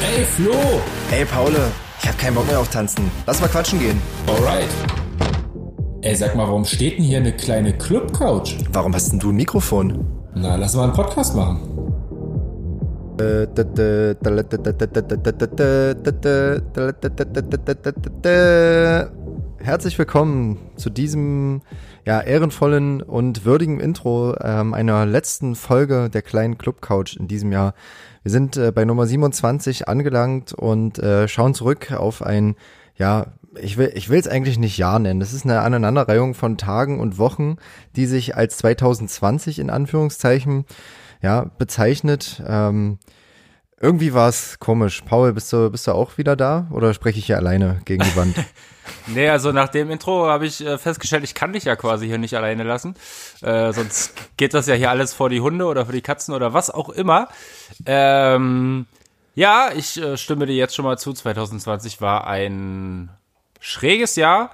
Ey, Flo! Ey, Paul, ich hab keinen Bock mehr auf Tanzen. Lass mal quatschen gehen. Alright. Ey, sag mal, warum steht denn hier eine kleine Club-Couch? Warum hast denn du ein Mikrofon? Na, lass mal einen Podcast machen. Herzlich willkommen zu diesem ja, ehrenvollen und würdigen Intro ähm, einer letzten Folge der kleinen Club Couch in diesem Jahr. Wir sind äh, bei Nummer 27 angelangt und äh, schauen zurück auf ein, ja, ich will ich will es eigentlich nicht Jahr nennen. Das ist eine Aneinanderreihung von Tagen und Wochen, die sich als 2020 in Anführungszeichen ja bezeichnet. Ähm, irgendwie war es komisch. Paul, bist du, bist du auch wieder da oder spreche ich hier alleine gegen die Wand? nee, also nach dem Intro habe ich äh, festgestellt, ich kann dich ja quasi hier nicht alleine lassen. Äh, sonst geht das ja hier alles vor die Hunde oder für die Katzen oder was auch immer. Ähm, ja, ich äh, stimme dir jetzt schon mal zu. 2020 war ein schräges Jahr.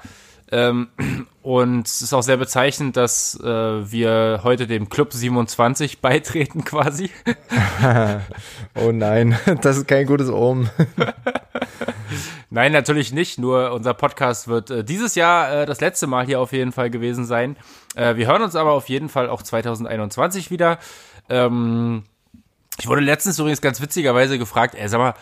Ähm, und es ist auch sehr bezeichnend, dass äh, wir heute dem Club 27 beitreten quasi. oh nein, das ist kein gutes Omen. nein, natürlich nicht. Nur unser Podcast wird äh, dieses Jahr äh, das letzte Mal hier auf jeden Fall gewesen sein. Wir hören uns aber auf jeden Fall auch 2021 wieder. Ähm, ich wurde letztens übrigens ganz witzigerweise gefragt, ey, sag mal,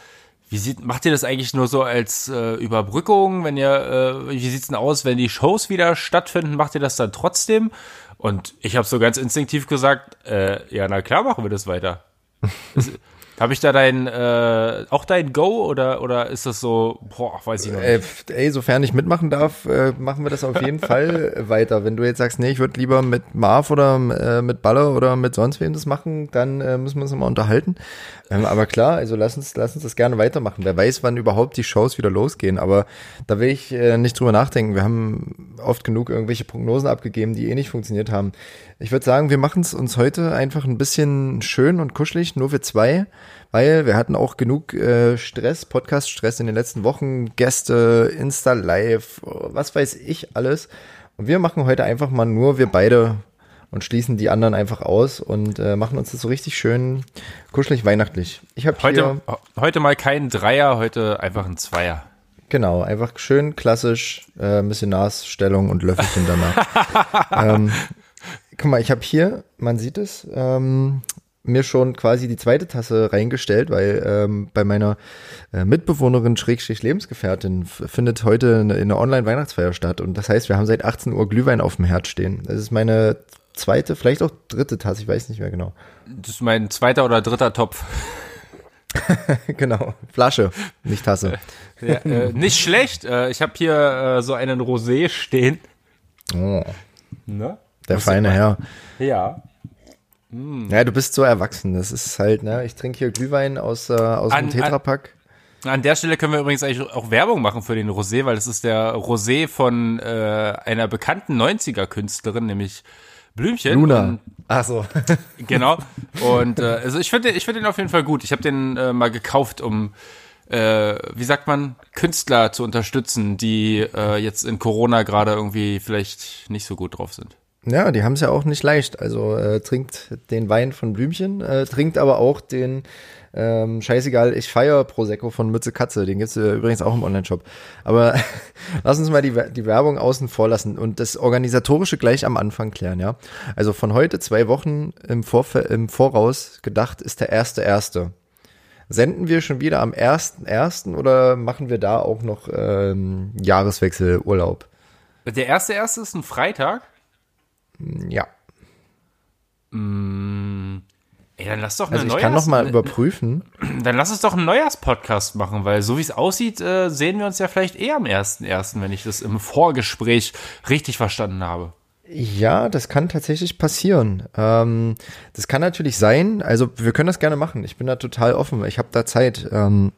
wie sieht, macht ihr das eigentlich nur so als äh, Überbrückung, wenn ihr, äh, wie sieht's denn aus, wenn die Shows wieder stattfinden, macht ihr das dann trotzdem? Und ich habe so ganz instinktiv gesagt, äh, ja, na klar machen wir das weiter. Habe ich da dein, äh, auch dein Go oder, oder ist das so, boah, weiß ich noch nicht. Äh, ey, sofern ich mitmachen darf, äh, machen wir das auf jeden Fall weiter. Wenn du jetzt sagst, nee, ich würde lieber mit Marv oder äh, mit Baller oder mit sonst wem das machen, dann äh, müssen wir uns nochmal unterhalten. Ähm, aber klar, also lass uns, lass uns das gerne weitermachen. Wer weiß, wann überhaupt die Shows wieder losgehen. Aber da will ich äh, nicht drüber nachdenken. Wir haben oft genug irgendwelche Prognosen abgegeben, die eh nicht funktioniert haben. Ich würde sagen, wir machen es uns heute einfach ein bisschen schön und kuschelig, nur wir zwei, weil wir hatten auch genug äh, Stress, Podcast-Stress in den letzten Wochen, Gäste, Insta-Live, was weiß ich alles. Und wir machen heute einfach mal nur wir beide und schließen die anderen einfach aus und äh, machen uns das so richtig schön kuschelig weihnachtlich. Ich habe heute heute mal keinen Dreier, heute einfach ein Zweier. Genau, einfach schön klassisch, äh, Missionarsstellung und Löffelchen danach. ähm, guck mal, ich habe hier, man sieht es, ähm, mir schon quasi die zweite Tasse reingestellt, weil ähm, bei meiner äh, Mitbewohnerin Schrägstrich Lebensgefährtin findet heute eine, eine Online-Weihnachtsfeier statt und das heißt, wir haben seit 18 Uhr Glühwein auf dem Herd stehen. Das ist meine zweite, vielleicht auch dritte Tasse, ich weiß nicht mehr genau. Das ist mein zweiter oder dritter Topf. genau, Flasche, nicht Tasse. Ja, äh, nicht schlecht. Äh, ich habe hier äh, so einen Rosé stehen. Oh. Ne? Der Was feine Herr. Ja. Mm. Ja, du bist so erwachsen. Das ist halt, ne? Ich trinke hier Glühwein aus, äh, aus an, dem Tetrapack. An, an, der Stelle können wir übrigens eigentlich auch Werbung machen für den Rosé, weil das ist der Rosé von äh, einer bekannten 90er-Künstlerin, nämlich Blümchen. Luna. Ach so. genau. Und äh, also ich finde ich finde den auf jeden Fall gut. Ich habe den äh, mal gekauft, um äh, wie sagt man, Künstler zu unterstützen, die äh, jetzt in Corona gerade irgendwie vielleicht nicht so gut drauf sind. Ja, die haben es ja auch nicht leicht. Also äh, trinkt den Wein von Blümchen, äh, trinkt aber auch den ähm, scheißegal, ich feier Prosecco von Mütze Katze. Den gibt's äh, übrigens auch im Online-Shop. Aber lass uns mal die, die Werbung außen vor lassen und das Organisatorische gleich am Anfang klären, ja. Also von heute zwei Wochen im, Vorf im Voraus gedacht ist der erste erste. Senden wir schon wieder am ersten ersten oder machen wir da auch noch ähm, Jahreswechselurlaub? Der erste erste ist ein Freitag? Ja. Mm, ey, dann lass doch eine also ich Neujahrs kann noch mal überprüfen. Dann lass uns doch einen Neujahrspodcast machen, weil so wie es aussieht, äh, sehen wir uns ja vielleicht eher am 1.1., wenn ich das im Vorgespräch richtig verstanden habe. Ja, das kann tatsächlich passieren. Ähm, das kann natürlich sein. Also wir können das gerne machen. Ich bin da total offen. Ich habe da Zeit. Ähm,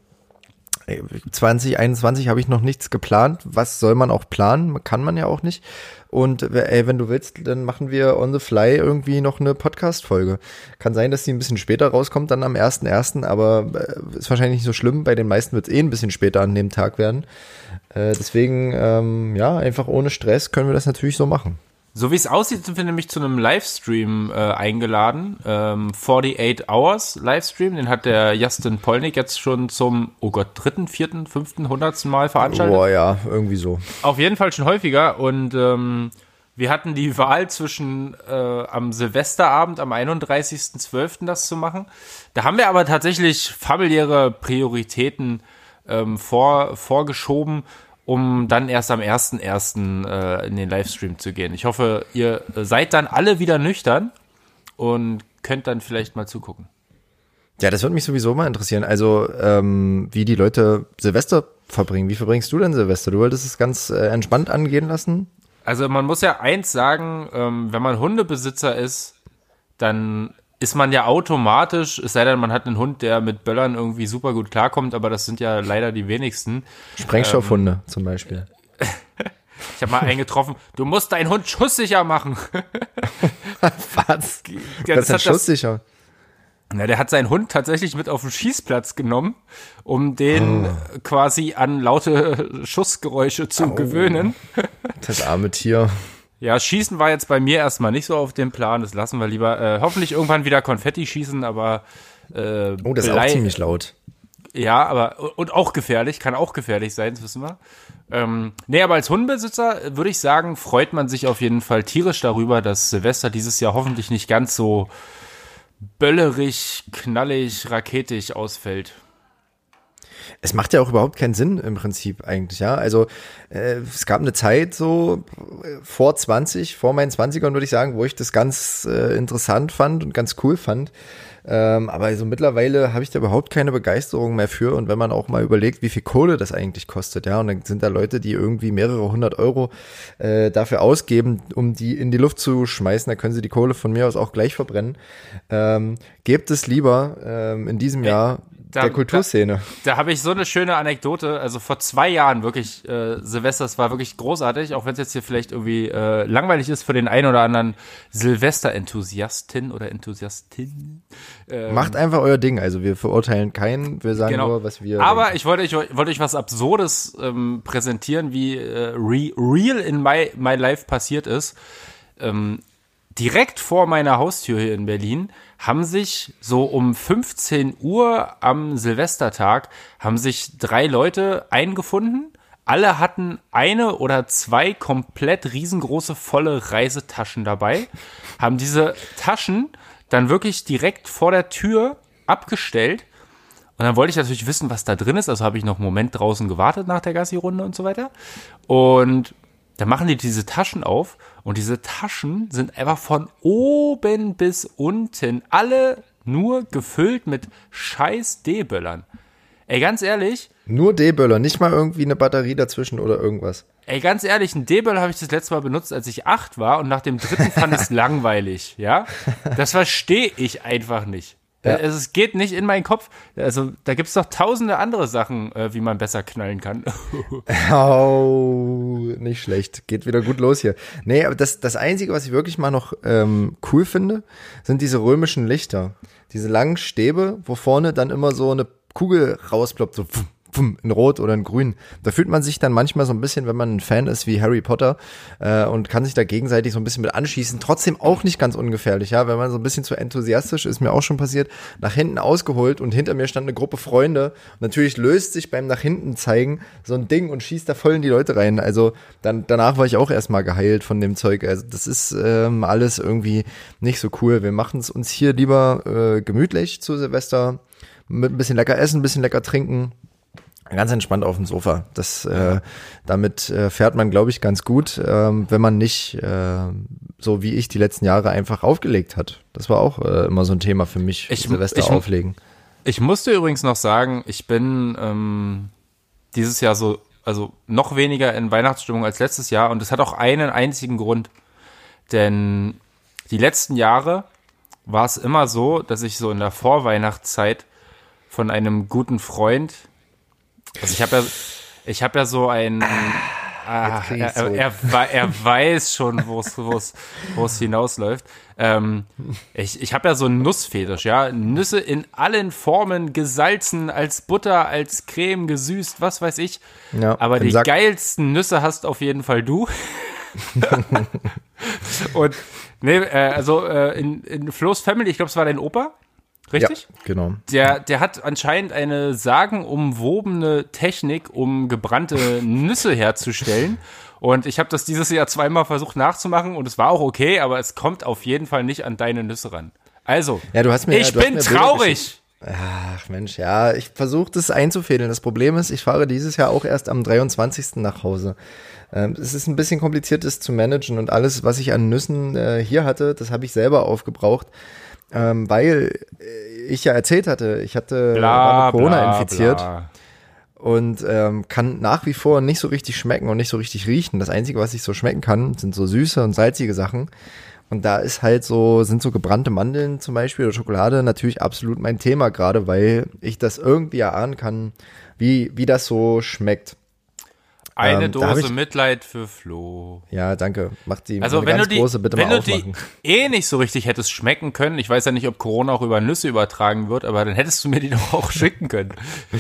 2021 habe ich noch nichts geplant. Was soll man auch planen? Kann man ja auch nicht. Und ey, wenn du willst, dann machen wir on the fly irgendwie noch eine Podcast-Folge. Kann sein, dass die ein bisschen später rauskommt, dann am 1.1., aber äh, ist wahrscheinlich nicht so schlimm. Bei den meisten wird es eh ein bisschen später an dem Tag werden. Äh, deswegen, ähm, ja, einfach ohne Stress können wir das natürlich so machen. So wie es aussieht, sind wir nämlich zu einem Livestream äh, eingeladen. Ähm, 48 Hours Livestream, den hat der Justin Polnick jetzt schon zum, oh Gott, dritten, vierten, fünften, hundertsten Mal veranstaltet. Boah, ja, irgendwie so. Auf jeden Fall schon häufiger und ähm, wir hatten die Wahl zwischen äh, am Silvesterabend, am 31.12. das zu machen. Da haben wir aber tatsächlich familiäre Prioritäten ähm, vor, vorgeschoben um dann erst am 1.1. Äh, in den Livestream zu gehen. Ich hoffe, ihr seid dann alle wieder nüchtern und könnt dann vielleicht mal zugucken. Ja, das würde mich sowieso mal interessieren. Also, ähm, wie die Leute Silvester verbringen. Wie verbringst du denn Silvester? Du wolltest es ganz äh, entspannt angehen lassen? Also, man muss ja eins sagen, ähm, wenn man Hundebesitzer ist, dann ist man ja automatisch, es sei denn, man hat einen Hund, der mit Böllern irgendwie super gut klarkommt, aber das sind ja leider die wenigsten. Sprengstoffhunde ähm, zum Beispiel. ich habe mal einen getroffen, du musst deinen Hund schusssicher machen. Was? Ja, das, das ist schusssicher. Ja, der hat seinen Hund tatsächlich mit auf den Schießplatz genommen, um den oh. quasi an laute Schussgeräusche zu oh. gewöhnen. Das arme Tier. Ja, Schießen war jetzt bei mir erstmal nicht so auf dem Plan. Das lassen wir lieber. Äh, hoffentlich irgendwann wieder Konfetti schießen, aber. Äh, oh, das ist auch ziemlich laut. Ja, aber. Und auch gefährlich, kann auch gefährlich sein, das wissen wir. Ähm, nee, aber als Hundebesitzer würde ich sagen, freut man sich auf jeden Fall tierisch darüber, dass Silvester dieses Jahr hoffentlich nicht ganz so böllerig, knallig, raketig ausfällt es macht ja auch überhaupt keinen Sinn im Prinzip eigentlich, ja. Also äh, es gab eine Zeit so äh, vor 20, vor meinen 20ern würde ich sagen, wo ich das ganz äh, interessant fand und ganz cool fand. Ähm, aber also mittlerweile habe ich da überhaupt keine Begeisterung mehr für. Und wenn man auch mal überlegt, wie viel Kohle das eigentlich kostet, ja, und dann sind da Leute, die irgendwie mehrere hundert Euro äh, dafür ausgeben, um die in die Luft zu schmeißen, da können sie die Kohle von mir aus auch gleich verbrennen. Ähm, gebt es lieber ähm, in diesem Jahr da, der Kulturszene. Da, da habe ich so eine schöne Anekdote. Also vor zwei Jahren wirklich, äh, Silvester, das war wirklich großartig, auch wenn es jetzt hier vielleicht irgendwie äh, langweilig ist für den einen oder anderen Silvester-Enthusiastin oder Enthusiastin. Ähm, Macht einfach euer Ding. Also wir verurteilen keinen, wir sagen genau. nur, was wir. Aber denken. ich wollte, ich wollte euch was Absurdes ähm, präsentieren, wie äh, re real in my, my life passiert ist. Ähm, direkt vor meiner Haustür hier in Berlin haben sich so um 15 Uhr am Silvestertag haben sich drei Leute eingefunden. Alle hatten eine oder zwei komplett riesengroße volle Reisetaschen dabei, haben diese Taschen dann wirklich direkt vor der Tür abgestellt. Und dann wollte ich natürlich wissen, was da drin ist. Also habe ich noch einen Moment draußen gewartet nach der Gassi-Runde und so weiter. Und dann machen die diese Taschen auf und diese Taschen sind einfach von oben bis unten alle nur gefüllt mit scheiß D-Böllern. Ey, ganz ehrlich. Nur D-Böller, nicht mal irgendwie eine Batterie dazwischen oder irgendwas. Ey, ganz ehrlich, ein D-Böller habe ich das letzte Mal benutzt, als ich acht war und nach dem dritten fand ich es langweilig, ja? Das verstehe ich einfach nicht. Ja. Also, es geht nicht in meinen Kopf. Also da gibt es doch tausende andere Sachen, äh, wie man besser knallen kann. oh, nicht schlecht. Geht wieder gut los hier. Nee, aber das, das Einzige, was ich wirklich mal noch ähm, cool finde, sind diese römischen Lichter. Diese langen Stäbe, wo vorne dann immer so eine Kugel rausploppt, so in Rot oder in Grün. Da fühlt man sich dann manchmal so ein bisschen, wenn man ein Fan ist wie Harry Potter äh, und kann sich da gegenseitig so ein bisschen mit anschießen. Trotzdem auch nicht ganz ungefährlich, ja. Wenn man so ein bisschen zu enthusiastisch ist, mir auch schon passiert, nach hinten ausgeholt und hinter mir stand eine Gruppe Freunde. Und natürlich löst sich beim nach hinten zeigen so ein Ding und schießt da voll in die Leute rein. Also dann danach war ich auch erstmal geheilt von dem Zeug. Also das ist ähm, alles irgendwie nicht so cool. Wir machen es uns hier lieber äh, gemütlich zu Silvester mit ein bisschen lecker essen, ein bisschen lecker trinken ganz entspannt auf dem Sofa. Das, äh, damit äh, fährt man, glaube ich, ganz gut, ähm, wenn man nicht äh, so wie ich die letzten Jahre einfach aufgelegt hat. Das war auch äh, immer so ein Thema für mich, ich, Silvester ich, auflegen. Ich musste übrigens noch sagen, ich bin ähm, dieses Jahr so, also noch weniger in Weihnachtsstimmung als letztes Jahr und es hat auch einen einzigen Grund. Denn die letzten Jahre war es immer so, dass ich so in der Vorweihnachtszeit von einem guten Freund also ich habe ja, ich habe ja so ein, ah, er, er, er, er, weiß schon, wo es, wo es, wo es hinausläuft. Ähm, ich ich habe ja so einen Nussfetisch, ja, Nüsse in allen Formen, gesalzen, als Butter, als Creme, gesüßt, was weiß ich. Ja, Aber die Sack. geilsten Nüsse hast auf jeden Fall du. Und nee, äh, also äh, in, in Flo's Family, ich glaube, es war dein Opa, richtig? Ja, genau. Der, der hat anscheinend eine sagenumwobene Technik, um gebrannte Nüsse herzustellen. Und ich habe das dieses Jahr zweimal versucht nachzumachen und es war auch okay, aber es kommt auf jeden Fall nicht an deine Nüsse ran. Also, Ja, du hast mir- ich du bin mir traurig. Ach Mensch, ja, ich versuche das einzufädeln. Das Problem ist, ich fahre dieses Jahr auch erst am 23. nach Hause. Ähm, es ist ein bisschen kompliziert, das zu managen und alles, was ich an Nüssen äh, hier hatte, das habe ich selber aufgebraucht, ähm, weil äh, ich ja erzählt hatte, ich hatte war Bla, mit Corona bla, infiziert bla. und ähm, kann nach wie vor nicht so richtig schmecken und nicht so richtig riechen. Das Einzige, was ich so schmecken kann, sind so süße und salzige Sachen. Und da ist halt so, sind so gebrannte Mandeln zum Beispiel oder Schokolade natürlich absolut mein Thema, gerade weil ich das irgendwie erahnen kann, wie, wie das so schmeckt. Eine Ähm, Dose ich- Mitleid für Flo. Ja, danke. Mach die Also wenn du ganz die, große bitte wenn mal du die aufmachen. eh nicht so richtig hättest schmecken können, ich weiß ja nicht, ob Corona auch über Nüsse übertragen wird, aber dann hättest du mir die doch auch schicken können.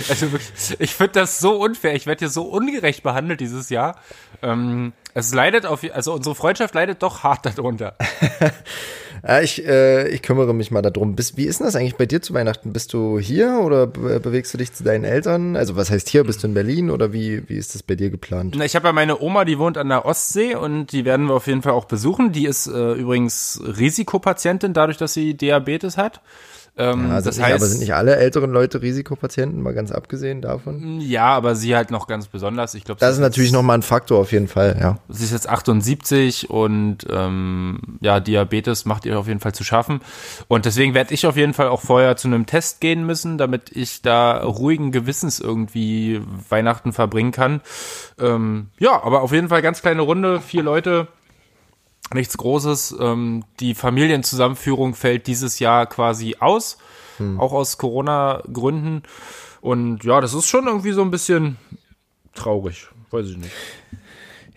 Also wirklich, ich finde das so unfair. Ich werde hier so ungerecht behandelt dieses Jahr. Ähm, es leidet auf, also unsere Freundschaft leidet doch hart darunter. Ja, ich, äh, ich kümmere mich mal darum. Bist, wie ist denn das eigentlich bei dir zu Weihnachten? Bist du hier oder be bewegst du dich zu deinen Eltern? Also was heißt hier? Bist du in Berlin oder wie, wie ist das bei dir geplant? Na, Ich habe ja meine Oma, die wohnt an der Ostsee und die werden wir auf jeden Fall auch besuchen. Die ist äh, übrigens Risikopatientin, dadurch, dass sie Diabetes hat. Ähm, Also das nicht, heißt, aber sind nicht alle älteren Leute Risikopatienten, mal ganz abgesehen davon? ja, aber sie halt noch ganz besonders. Ich glaube, Das ist natürlich nochmal ein Faktor auf jeden Fall, ja. Sie ist jetzt 78 und ähm, ja, Diabetes macht ihr auf jeden Fall zu schaffen. Und deswegen werde ich auf jeden Fall auch vorher zu einem Test gehen müssen, damit ich da ruhigen Gewissens irgendwie Weihnachten verbringen kann. Ähm, ja, aber auf jeden Fall ganz kleine Runde, vier Leute, nichts Großes. Ähm, die Familienzusammenführung fällt dieses Jahr quasi aus, auch aus Corona-Gründen. Und ja, das ist schon irgendwie so ein bisschen traurig, weiß ich nicht.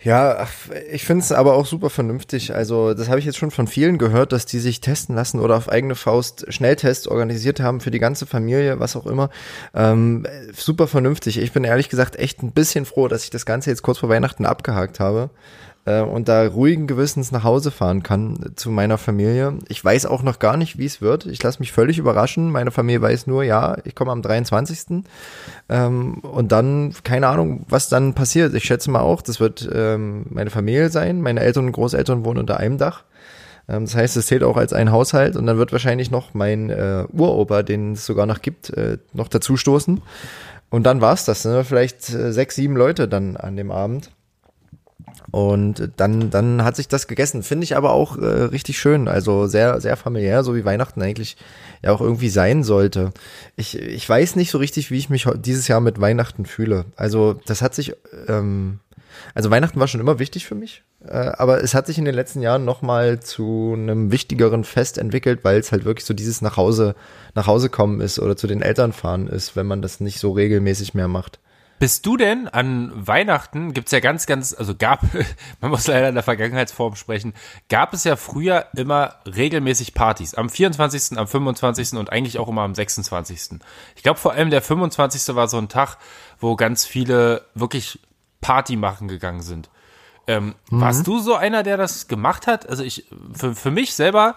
Ja, ich finde es aber auch super vernünftig. Also, das habe ich jetzt schon von vielen gehört, dass die sich testen lassen oder auf eigene Faust Schnelltests organisiert haben für die ganze Familie, was auch immer. Ähm, super vernünftig. Ich bin ehrlich gesagt echt ein bisschen froh, dass ich das Ganze jetzt kurz vor Weihnachten abgehakt habe äh, und da ruhigen Gewissens nach Hause fahren kann zu meiner Familie. Ich weiß auch noch gar nicht, wie es wird. Ich lasse mich völlig überraschen. Meine Familie weiß nur, ja, ich komme am 23. Ähm, und dann, keine Ahnung, was dann passiert. Ich schätze mal auch, das wird ähm, meine Familie sein. Meine Eltern und Großeltern wohnen unter einem Dach. Ähm, das heißt, es zählt auch als ein Haushalt. Und dann wird wahrscheinlich noch mein äh, Uropa, den es sogar noch gibt, äh, noch dazu stoßen. Und dann war's das. Ne? Vielleicht äh, sechs, sieben Leute dann an dem Abend. Und dann, dann hat sich das gegessen. Finde ich aber auch äh, richtig schön. Also sehr, sehr familiär, so wie Weihnachten eigentlich ja auch irgendwie sein sollte. Ich, ich weiß nicht so richtig, wie ich mich dieses Jahr mit Weihnachten fühle. Also das hat sich, ähm, also Weihnachten war schon immer wichtig für mich, äh, aber es hat sich in den letzten Jahren nochmal zu einem wichtigeren Fest entwickelt, weil es halt wirklich so dieses nach Hause, nach Hause kommen ist oder zu den Eltern fahren ist, wenn man das nicht so regelmäßig mehr macht. Bist du denn an Weihnachten, gibt's ja ganz, ganz, also gab, man muss leider in der Vergangenheitsform sprechen, gab es ja früher immer regelmäßig Partys. Am 24., am 25. und eigentlich auch immer am 26. Ich glaube vor allem der 25. war so ein Tag, wo ganz viele wirklich Party machen gegangen sind. Ähm, Warst du so einer, der das gemacht hat? Also ich, für, für mich selber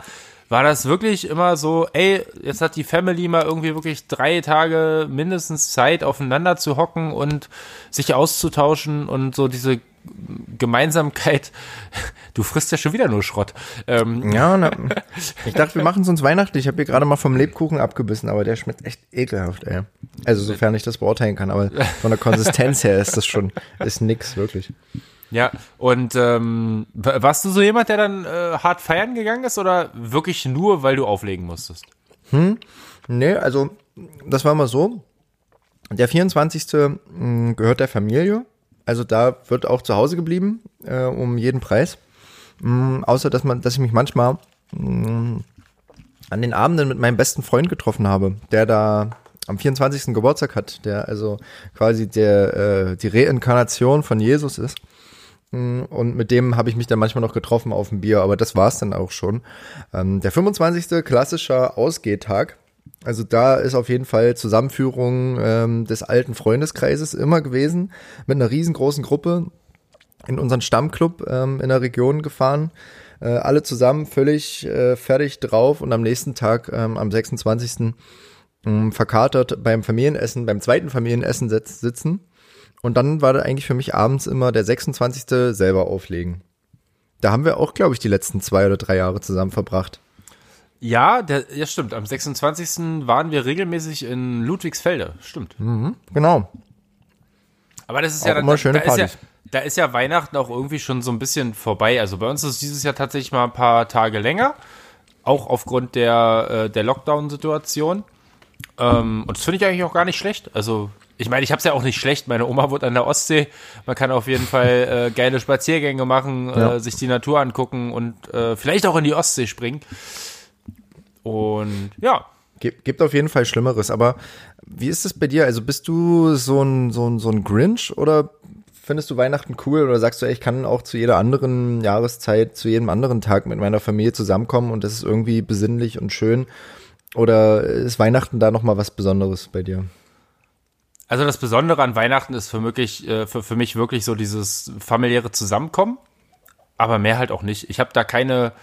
war das wirklich immer so, ey, jetzt hat die Family mal irgendwie wirklich drei Tage mindestens Zeit, aufeinander zu hocken und sich auszutauschen und so diese Gemeinsamkeit. Du frisst ja schon wieder nur Schrott. Ähm, Ja, na, ich dachte, wir machen es uns weihnachtlich. Ich habe hier gerade mal vom Lebkuchen abgebissen, aber der schmeckt echt ekelhaft, ey. Also sofern ich das beurteilen kann, aber von der Konsistenz her ist das schon, ist nix, wirklich. Ja, und ähm, wa- warst du so jemand, der dann äh, hart feiern gegangen ist oder wirklich nur, weil du auflegen musstest? Nee, also das war mal so. Der 24. mh, gehört der Familie. Also da wird auch zu Hause geblieben, äh, um jeden Preis. Mh, außer dass man, dass ich mich manchmal mh, an den Abenden mit meinem besten Freund getroffen habe, der da am 24. Geburtstag hat, der also quasi der äh, die Reinkarnation von Jesus ist. Und mit dem habe ich mich dann manchmal noch getroffen auf dem Bier, aber das war's dann auch schon. Ähm, der 25. klassischer Ausgehtag. Also da ist auf jeden Fall Zusammenführung ähm, des alten Freundeskreises immer gewesen, mit einer riesengroßen Gruppe. in unseren Stammclub ähm, in der Region gefahren. Äh, alle zusammen völlig äh, fertig drauf und am nächsten Tag, ähm, am 26. Ähm, verkatert beim Familienessen, beim zweiten Familienessen sitz, sitzen. Und dann war da eigentlich für mich abends immer der 26. selber auflegen. Da haben wir auch, glaube ich, die letzten zwei oder drei Jahre zusammen verbracht. Ja, der, ja, stimmt. Am 26. waren wir regelmäßig in Ludwigsfelde. Stimmt. Mhm, genau. Aber das ist ja Auch immer schöne da, ist ja, Partys. da ist ja Weihnachten auch irgendwie schon so ein bisschen vorbei. Also bei uns ist dieses Jahr tatsächlich mal ein paar Tage länger. Auch aufgrund der, äh, der Lockdown-Situation. Ähm, und das finde ich eigentlich auch gar nicht schlecht. Also, ich meine, ich habe es ja auch nicht schlecht. Meine Oma wohnt an der Ostsee. Man kann auf jeden Fall äh, geile Spaziergänge machen, Ja. äh, sich die Natur angucken und äh, vielleicht auch in die Ostsee springen. Und ja, Gibt, gibt auf jeden Fall Schlimmeres, aber wie ist es bei dir? Also bist du so ein, so ein, so ein Grinch oder findest du Weihnachten cool oder sagst du, ey, ich kann auch zu jeder anderen Jahreszeit, zu jedem anderen Tag mit meiner Familie zusammenkommen und das ist irgendwie besinnlich und schön? Oder ist Weihnachten da nochmal was Besonderes bei dir? Also das Besondere an Weihnachten ist für, wirklich, äh, für, für mich wirklich so dieses familiäre Zusammenkommen, aber mehr halt auch nicht. Ich habe da keine,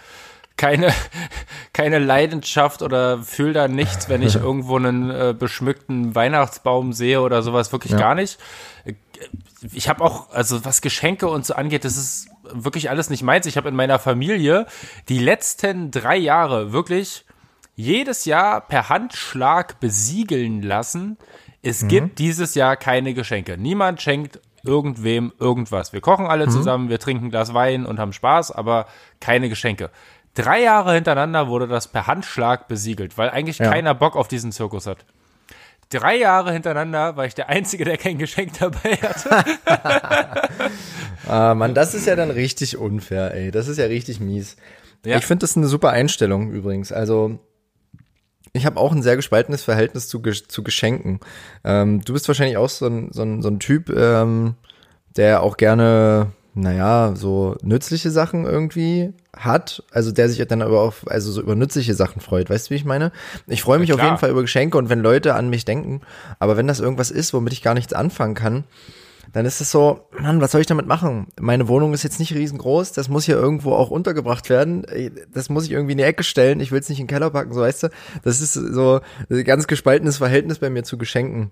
keine, keine Leidenschaft oder fühle da nichts, wenn ich irgendwo einen äh, beschmückten Weihnachtsbaum sehe oder sowas, wirklich Ja. gar nicht. Ich habe auch, also was Geschenke und so angeht, das ist wirklich alles nicht meins. Ich habe in meiner Familie die letzten drei Jahre wirklich jedes Jahr per Handschlag besiegeln lassen. Es gibt dieses Jahr keine Geschenke. Niemand schenkt irgendwem irgendwas. Wir kochen alle zusammen, wir trinken ein Glas Wein und haben Spaß, aber keine Geschenke. Drei Jahre hintereinander wurde das per Handschlag besiegelt, weil eigentlich Ja. keiner Bock auf diesen Zirkus hat. Drei Jahre hintereinander war ich der Einzige, der kein Geschenk dabei hatte. Ah, Mann, das ist ja dann richtig unfair, ey. Das ist ja richtig mies. Ja. Ich finde das eine super Einstellung übrigens. Also ich habe auch ein sehr gespaltenes Verhältnis zu, zu Geschenken. Ähm, du bist wahrscheinlich auch so ein, so ein, so ein Typ, ähm, der auch gerne, naja, so nützliche Sachen irgendwie hat. Also der sich dann aber auch, also so über nützliche Sachen freut. Weißt du, wie ich meine? Ich freue mich auf klar. jeden Fall über Geschenke und wenn Leute an mich denken. Aber wenn das irgendwas ist, womit ich gar nichts anfangen kann, dann ist es so, Mann, was soll ich damit machen? Meine Wohnung ist jetzt nicht riesengroß, das muss hier irgendwo auch untergebracht werden. Ey, Das muss ich irgendwie in die Ecke stellen, ich will es nicht in den Keller packen, so weißt du. Das ist so ein ganz gespaltenes Verhältnis bei mir zu Geschenken.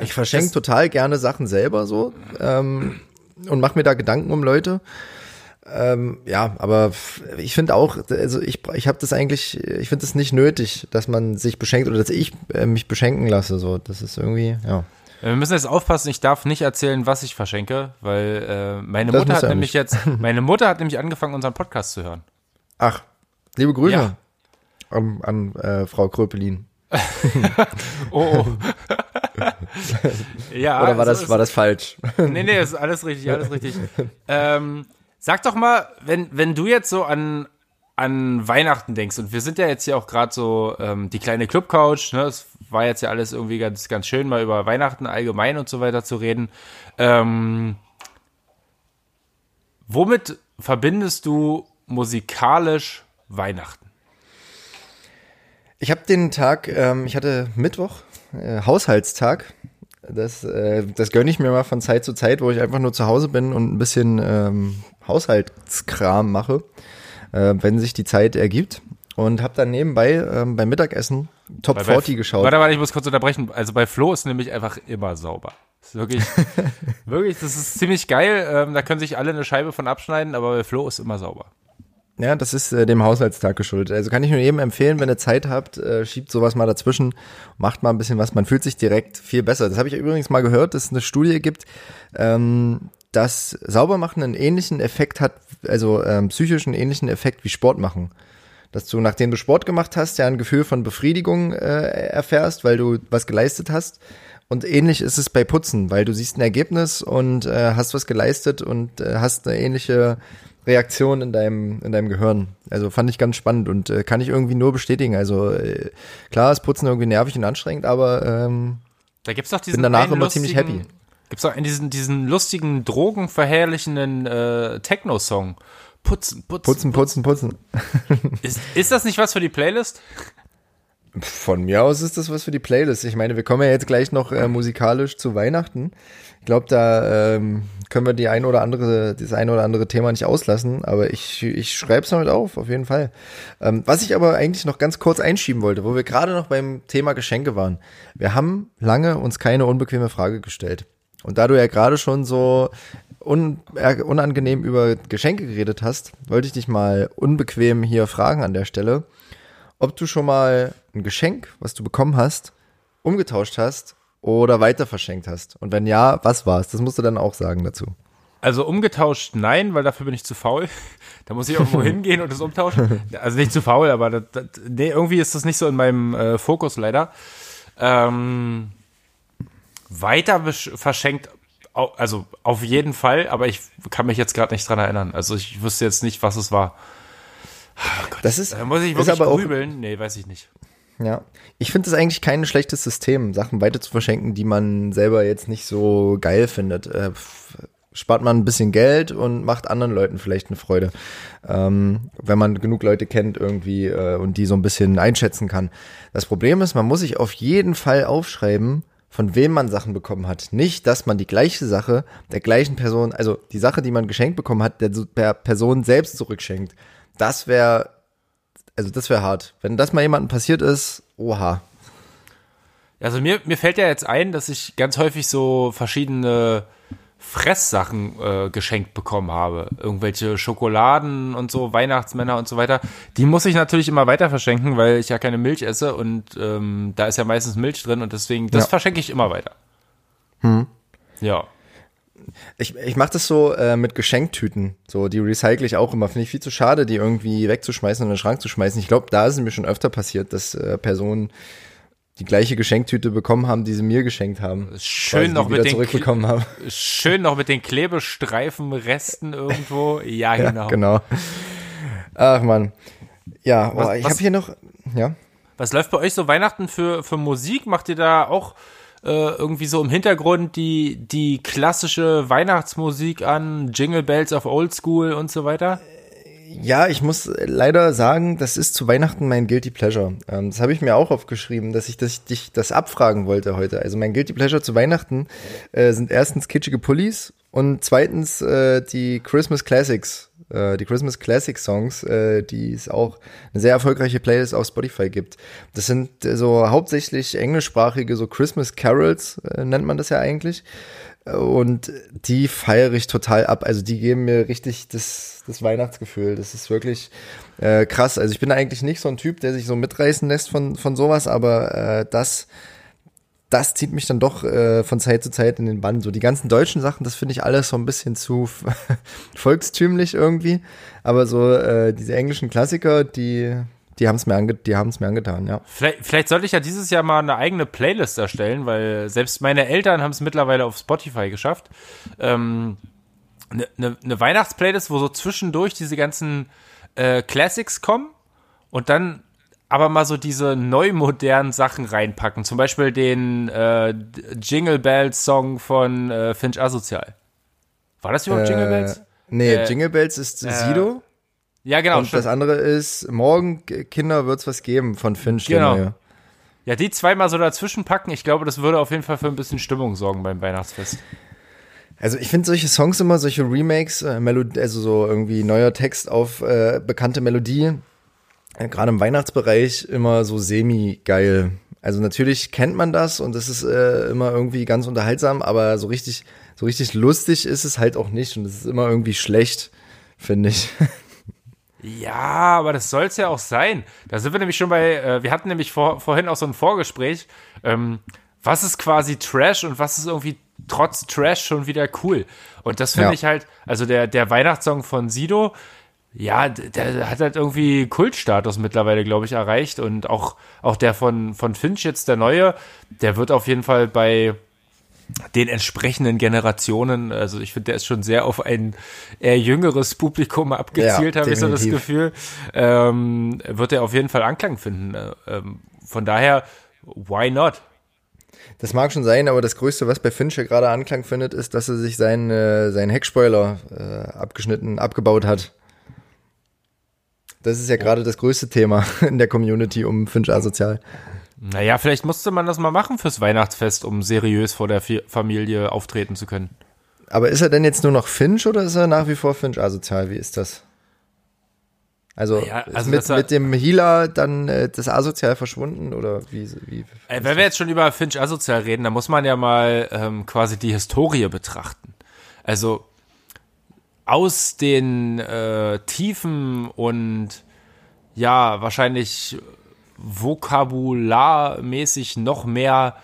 Ich verschenke total gerne Sachen selber so ähm, und mache mir da Gedanken um Leute. Ähm, ja, aber ich finde auch, also ich, ich habe das eigentlich, ich finde es nicht nötig, dass man sich beschenkt oder dass ich äh, mich beschenken lasse. So, das ist irgendwie, ja. Wir müssen jetzt aufpassen, ich darf nicht erzählen, was ich verschenke, weil äh, meine Das Mutter hat nämlich nicht. jetzt, meine Mutter hat nämlich angefangen, unseren Podcast zu hören. Ach, liebe Grüße Ja. an, an äh, Frau Kröpelin. Oh. oh. ja, Oder war so das, war das falsch? Nee, nee, ist alles richtig, alles richtig. ähm, sag doch mal, wenn, wenn du jetzt so an, an Weihnachten denkst, und wir sind ja jetzt hier auch gerade so ähm, die kleine Clubcouch, ne? Es war jetzt ja alles irgendwie ganz, ganz schön, mal über Weihnachten allgemein und so weiter zu reden. Ähm, womit verbindest du musikalisch Weihnachten? Ich habe den Tag, ähm, ich hatte Mittwoch, äh, Haushaltstag. Das, äh, das gönne ich mir mal von Zeit zu Zeit, wo ich einfach nur zu Hause bin und ein bisschen ähm, Haushaltskram mache, äh, wenn sich die Zeit ergibt. Und habe dann nebenbei ähm, beim Mittagessen Top bei- 40 geschaut. Warte, warte, ich muss kurz unterbrechen. Also bei Flo ist nämlich einfach immer sauber. Ist wirklich, wirklich, das ist ziemlich geil. Ähm, da können sich alle eine Scheibe von abschneiden, aber bei Flo ist immer sauber. Ja, das ist äh, dem Haushaltstag geschuldet. Also kann ich nur jedem empfehlen, wenn ihr Zeit habt, äh, schiebt sowas mal dazwischen, macht mal ein bisschen was, man fühlt sich direkt viel besser. Das habe ich übrigens mal gehört, dass es eine Studie gibt, ähm, dass Saubermachen einen ähnlichen Effekt hat, also ähm, psychischen ähnlichen Effekt wie Sport machen. Dass du, nachdem du Sport gemacht hast, ja ein Gefühl von Befriedigung äh, erfährst, weil du was geleistet hast. Und ähnlich ist es bei Putzen, weil du siehst ein Ergebnis und äh, hast was geleistet und äh, hast eine ähnliche Reaktion in deinem, in deinem Gehirn. Also fand ich ganz spannend und äh, kann ich irgendwie nur bestätigen. Also äh, klar ist Putzen irgendwie nervig und anstrengend, aber ähm, Da gibt's doch diesen Bin danach immer ziemlich Gibt's doch diesen, diesen lustigen, drogenverherrlichenden äh, Techno-Song. Putzen, putzen, putzen, putzen, putzen. Ist, ist das nicht was für die Playlist? Von mir aus ist das was für die Playlist. Ich meine, wir kommen ja jetzt gleich noch äh, musikalisch zu Weihnachten. Ich glaube, da ähm, können wir die ein oder andere, das ein oder andere Thema nicht auslassen, aber ich, ich schreibe es damit auf, auf jeden Fall. Ähm, was ich aber eigentlich noch ganz kurz einschieben wollte, wo wir gerade noch beim Thema Geschenke waren. Wir haben lange uns keine unbequeme Frage gestellt. Und da du ja gerade schon so un, äh, unangenehm über Geschenke geredet hast, wollte ich dich mal unbequem hier fragen an der Stelle, ob du schon mal ein Geschenk, was du bekommen hast, umgetauscht hast oder weiter verschenkt hast. Und wenn ja, was war es? Das musst du dann auch sagen dazu. Also umgetauscht nein, weil dafür bin ich zu faul. da muss ich irgendwo hingehen und das umtauschen. Also nicht zu faul, aber das, das, nee, irgendwie ist das nicht so in meinem äh, Fokus leider. Ähm, weiter verschenkt, also auf jeden Fall, aber ich kann mich jetzt gerade nicht dran erinnern. Also ich wüsste jetzt nicht, was es war. Oh Gott, das ist, da muss ich wirklich ist aber grübeln? Auch, nee, weiß ich nicht. Ja, ich finde es eigentlich kein schlechtes System, Sachen weiter zu verschenken, die man selber jetzt nicht so geil findet. Äh, spart man ein bisschen Geld und macht anderen Leuten vielleicht eine Freude, ähm, wenn man genug Leute kennt irgendwie äh, und die so ein bisschen einschätzen kann. Das Problem ist, man muss sich auf jeden Fall aufschreiben, von wem man Sachen bekommen hat. Nicht, dass man die gleiche Sache der gleichen Person, also die Sache, die man geschenkt bekommen hat, der Person selbst zurückschenkt. Das wäre, also das wäre hart. Wenn das mal jemandem passiert ist, oha. Also mir, mir fällt ja jetzt ein, dass ich ganz häufig so verschiedene Fresssachen äh, geschenkt bekommen habe. Irgendwelche Schokoladen und so, Weihnachtsmänner und so weiter. Die muss ich natürlich immer weiter verschenken, weil ich ja keine Milch esse und ähm, da ist ja meistens Milch drin und deswegen, das ja. verschenke ich immer weiter. Hm. Ja. Ich, ich mache das so äh, mit Geschenktüten. So, die recycle ich auch immer. Finde ich viel zu schade, die irgendwie wegzuschmeißen und in den Schrank zu schmeißen. Ich glaube, da ist es mir schon öfter passiert, dass äh, Personen die gleiche Geschenktüte bekommen haben, die sie mir geschenkt haben. Schön noch mit den zurückbekommen haben. Schön noch mit den Klebestreifenresten irgendwo. Ja, ja genau. genau. Ach man. Ja, oh, ich habe hier noch ja. Was läuft bei euch so Weihnachten für für Musik? Macht ihr da auch äh, irgendwie so im Hintergrund die die klassische Weihnachtsmusik an, Jingle Bells of Old School und so weiter? Ja, ich muss leider sagen, das ist zu Weihnachten mein Guilty Pleasure. Ähm, das habe ich mir auch aufgeschrieben, dass ich das, dich das abfragen wollte heute. Also mein Guilty Pleasure zu Weihnachten äh, sind erstens kitschige Pullis und zweitens äh, die Christmas Classics, äh, die Christmas Classic Songs, äh, die es auch eine sehr erfolgreiche Playlist auf Spotify gibt. Das sind äh, so hauptsächlich englischsprachige, so Christmas Carols, äh, nennt man das ja eigentlich. Und die feiere ich total ab. Also die geben mir richtig das, das Weihnachtsgefühl. Das ist wirklich äh, krass. Also ich bin eigentlich nicht so ein Typ, der sich so mitreißen lässt von, von sowas, aber äh, das, das zieht mich dann doch äh, von Zeit zu Zeit in den Bann. So die ganzen deutschen Sachen, das finde ich alles so ein bisschen zu volkstümlich irgendwie. Aber so äh, diese englischen Klassiker, die, die haben es mir, ange die haben's mir angetan, ja. Vielleicht, vielleicht sollte ich ja dieses Jahr mal eine eigene Playlist erstellen, weil selbst meine Eltern haben es mittlerweile auf Spotify geschafft. Ähm, eine, eine, eine Weihnachtsplaylist, wo so zwischendurch diese ganzen äh, Classics kommen und dann aber mal so diese neu modernen Sachen reinpacken. Zum Beispiel den äh, Jingle Bells Song von äh, Finch Asozial. War das überhaupt Jingle Bells? Äh, nee, äh, Jingle Bells ist Sido. Ja, genau. Und stimmt. das andere ist, morgen, Kinder, wird's was geben von Finch. Genau. Ja, die zweimal so dazwischen packen, ich glaube, das würde auf jeden Fall für ein bisschen Stimmung sorgen beim Weihnachtsfest. Also ich finde solche Songs immer, solche Remakes, äh, Melodie, also so irgendwie neuer Text auf äh, bekannte Melodie, äh, gerade im Weihnachtsbereich immer so semi-geil. Also natürlich kennt man das und das ist äh, immer irgendwie ganz unterhaltsam, aber so richtig, so richtig lustig ist es halt auch nicht und es ist immer irgendwie schlecht, finde ich. Ja, aber das soll es ja auch sein. Da sind wir nämlich schon bei, äh, wir hatten nämlich vor, vorhin auch so ein Vorgespräch. Ähm, was ist quasi Trash und was ist irgendwie trotz Trash schon wieder cool? Und das finde ja. ich halt, also der, der Weihnachtssong von Sido, ja, der, der hat halt irgendwie Kultstatus mittlerweile, glaube ich, erreicht. Und auch, auch der von, von Finch jetzt, der neue, der wird auf jeden Fall bei, den entsprechenden Generationen, also ich finde, der ist schon sehr auf ein eher jüngeres Publikum abgezielt, ja, habe ich so das Gefühl, ähm, wird er auf jeden Fall Anklang finden. Äh, ähm, von daher, why not? Das mag schon sein, aber das Größte, was bei Fincher gerade Anklang findet, ist, dass er sich seinen, äh, seinen Heckspoiler äh, abgeschnitten, abgebaut hat. Das ist ja gerade das größte Thema in der Community um Finch asozial. Naja, vielleicht musste man das mal machen fürs Weihnachtsfest, um seriös vor der Familie auftreten zu können. Aber ist er denn jetzt nur noch Finch oder ist er nach wie vor Finch asozial? Wie ist das? Also, ja, also mit, mit dem Healer dann äh, das asozial verschwunden oder wie? wie äh, wenn wir jetzt schon über Finch asozial reden, dann muss man ja mal ähm, quasi die Historie betrachten. Also aus den äh, Tiefen und ja, wahrscheinlich vokabularmäßig noch mehr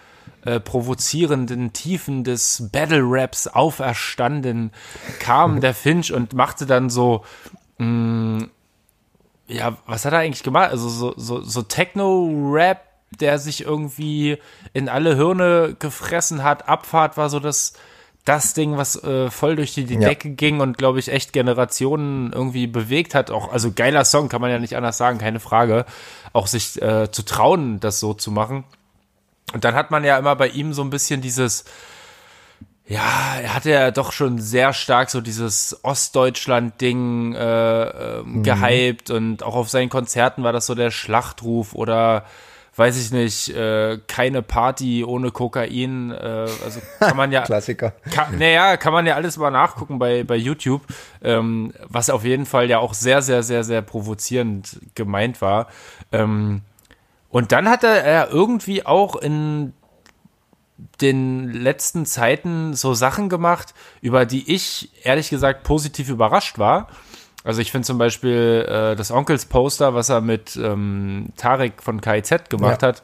äh, provozierenden Tiefen des Battle Raps auferstanden, kam der Finch und machte dann so, mh, mm, ja, was hat er eigentlich gemacht? Also so, so, so Techno-Rap, der sich irgendwie in alle Hirne gefressen hat. Abfahrt war so das, das Ding, was äh, voll durch die, die ja. Decke ging und glaube ich echt Generationen irgendwie bewegt hat. Auch also geiler Song, kann man ja nicht anders sagen, keine Frage. Auch sich äh, zu trauen, das so zu machen. Und dann hat man ja immer bei ihm so ein bisschen dieses, ja, er hatte ja doch schon sehr stark so dieses Ostdeutschland-Ding äh, äh, mhm. gehypt und auch auf seinen Konzerten war das so der Schlachtruf oder weiß ich nicht, äh, keine Party ohne Kokain. Äh, also kann man ja. Klassiker. Kann, naja, kann man ja alles mal nachgucken bei, bei YouTube, ähm, was auf jeden Fall ja auch sehr, sehr, sehr, sehr provozierend gemeint war. Ähm, und dann hat er irgendwie auch in den letzten Zeiten so Sachen gemacht, über die ich ehrlich gesagt positiv überrascht war. Also ich finde zum Beispiel äh, das Onkels-Poster, was er mit ähm, Tarek von KIZ gemacht ja. hat,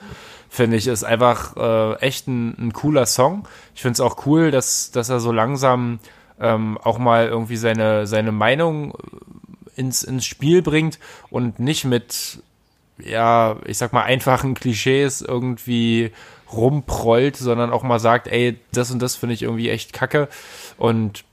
finde ich, ist einfach äh, echt ein, ein, cooler Song. Ich finde es auch cool, dass, dass er so langsam ähm, auch mal irgendwie seine, seine Meinung äh, ins, ins Spiel bringt und nicht mit, ja, ich sag mal, einfachen Klischees irgendwie rumprollt, sondern auch mal sagt, ey, das und das finde ich irgendwie echt kacke. Und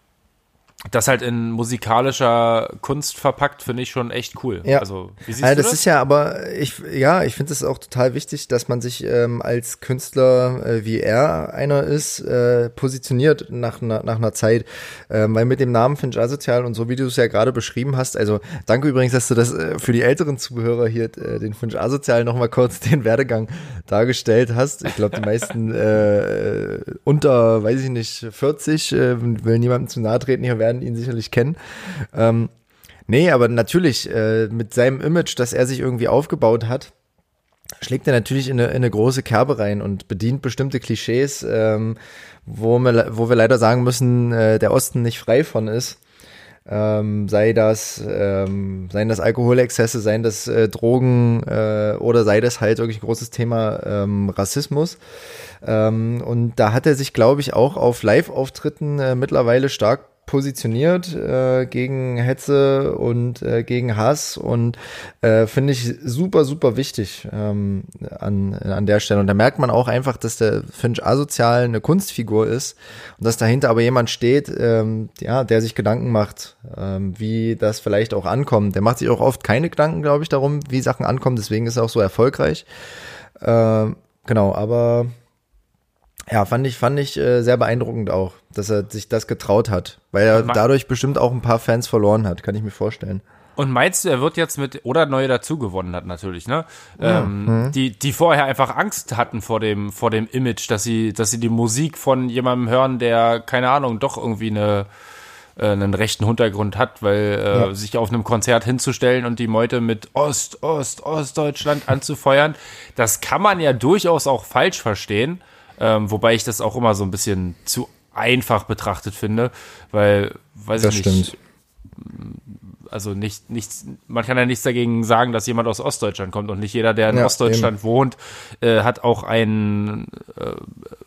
das halt in musikalischer Kunst verpackt, finde ich schon echt cool. Ja. Also, wie siehst also, du das? Das ist ja aber, ich, ja, ich finde es auch total wichtig, dass man sich ähm, als Künstler, äh, wie er einer ist, äh, positioniert nach, nach, nach einer Zeit. Ähm, weil mit dem Namen Finch Asozial und so, wie du es ja gerade beschrieben hast, also danke übrigens, dass du das äh, für die älteren Zuhörer hier, äh, den Finch Asozial nochmal kurz den Werdegang dargestellt hast. Ich glaube, die meisten äh, unter, weiß ich nicht, 40, äh, will niemandem zu nahe treten, hier werden werden ihn sicherlich kennen. Ähm, nee, aber natürlich äh, mit seinem Image, das er sich irgendwie aufgebaut hat, schlägt er natürlich in eine, in eine große Kerbe rein und bedient bestimmte Klischees, ähm, wo, wir, wo wir leider sagen müssen, äh, der Osten nicht frei von ist. Ähm, sei das, ähm, seien das Alkoholexzesse, seien das äh, Drogen äh, oder sei das halt wirklich ein großes Thema ähm, Rassismus. Ähm, und da hat er sich, glaube ich, auch auf Live-Auftritten äh, mittlerweile stark positioniert äh, gegen Hetze und äh, gegen Hass und äh, finde ich super, super wichtig ähm, an, an der Stelle. Und da merkt man auch einfach, dass der Finch asozial eine Kunstfigur ist und dass dahinter aber jemand steht, ähm, ja, der sich Gedanken macht, ähm, wie das vielleicht auch ankommt. Der macht sich auch oft keine Gedanken, glaube ich, darum, wie Sachen ankommen, deswegen ist er auch so erfolgreich. Ähm, genau, aber ja, fand ich, fand ich äh, sehr beeindruckend auch, dass er sich das getraut hat, weil er dadurch bestimmt auch ein paar Fans verloren hat, kann ich mir vorstellen. Und meinst du, er wird jetzt mit oder neue dazu gewonnen hat natürlich, ne? Ja. Ähm, mhm. Die die vorher einfach Angst hatten vor dem vor dem Image, dass sie dass sie die Musik von jemandem hören, der keine Ahnung doch irgendwie eine äh, einen rechten Hintergrund hat, weil äh, ja. sich auf einem Konzert hinzustellen und die Meute mit Ost Ost Ostdeutschland anzufeuern, das kann man ja durchaus auch falsch verstehen. Ähm, wobei ich das auch immer so ein bisschen zu einfach betrachtet finde, weil, weiß das ich nicht. Stimmt. Also nicht, nichts, man kann ja nichts dagegen sagen, dass jemand aus Ostdeutschland kommt und nicht jeder, der in ja, Ostdeutschland eben. wohnt, äh, hat auch ein äh,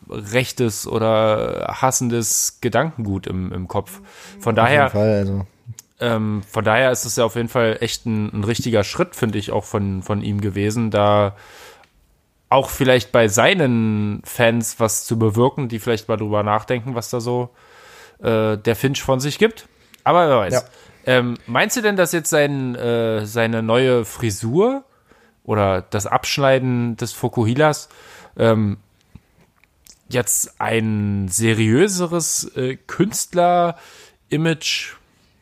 rechtes oder hassendes Gedankengut im, im Kopf. Von daher, also. ähm, von daher ist es ja auf jeden Fall echt ein, ein richtiger Schritt, finde ich, auch von, von ihm gewesen, da auch vielleicht bei seinen Fans was zu bewirken, die vielleicht mal drüber nachdenken, was da so äh, der Finch von sich gibt. Aber wer weiß. Ja. Ähm, meinst du denn, dass jetzt sein, äh, seine neue Frisur oder das Abschneiden des Fokuhilas ähm, jetzt ein seriöseres äh, Künstler-Image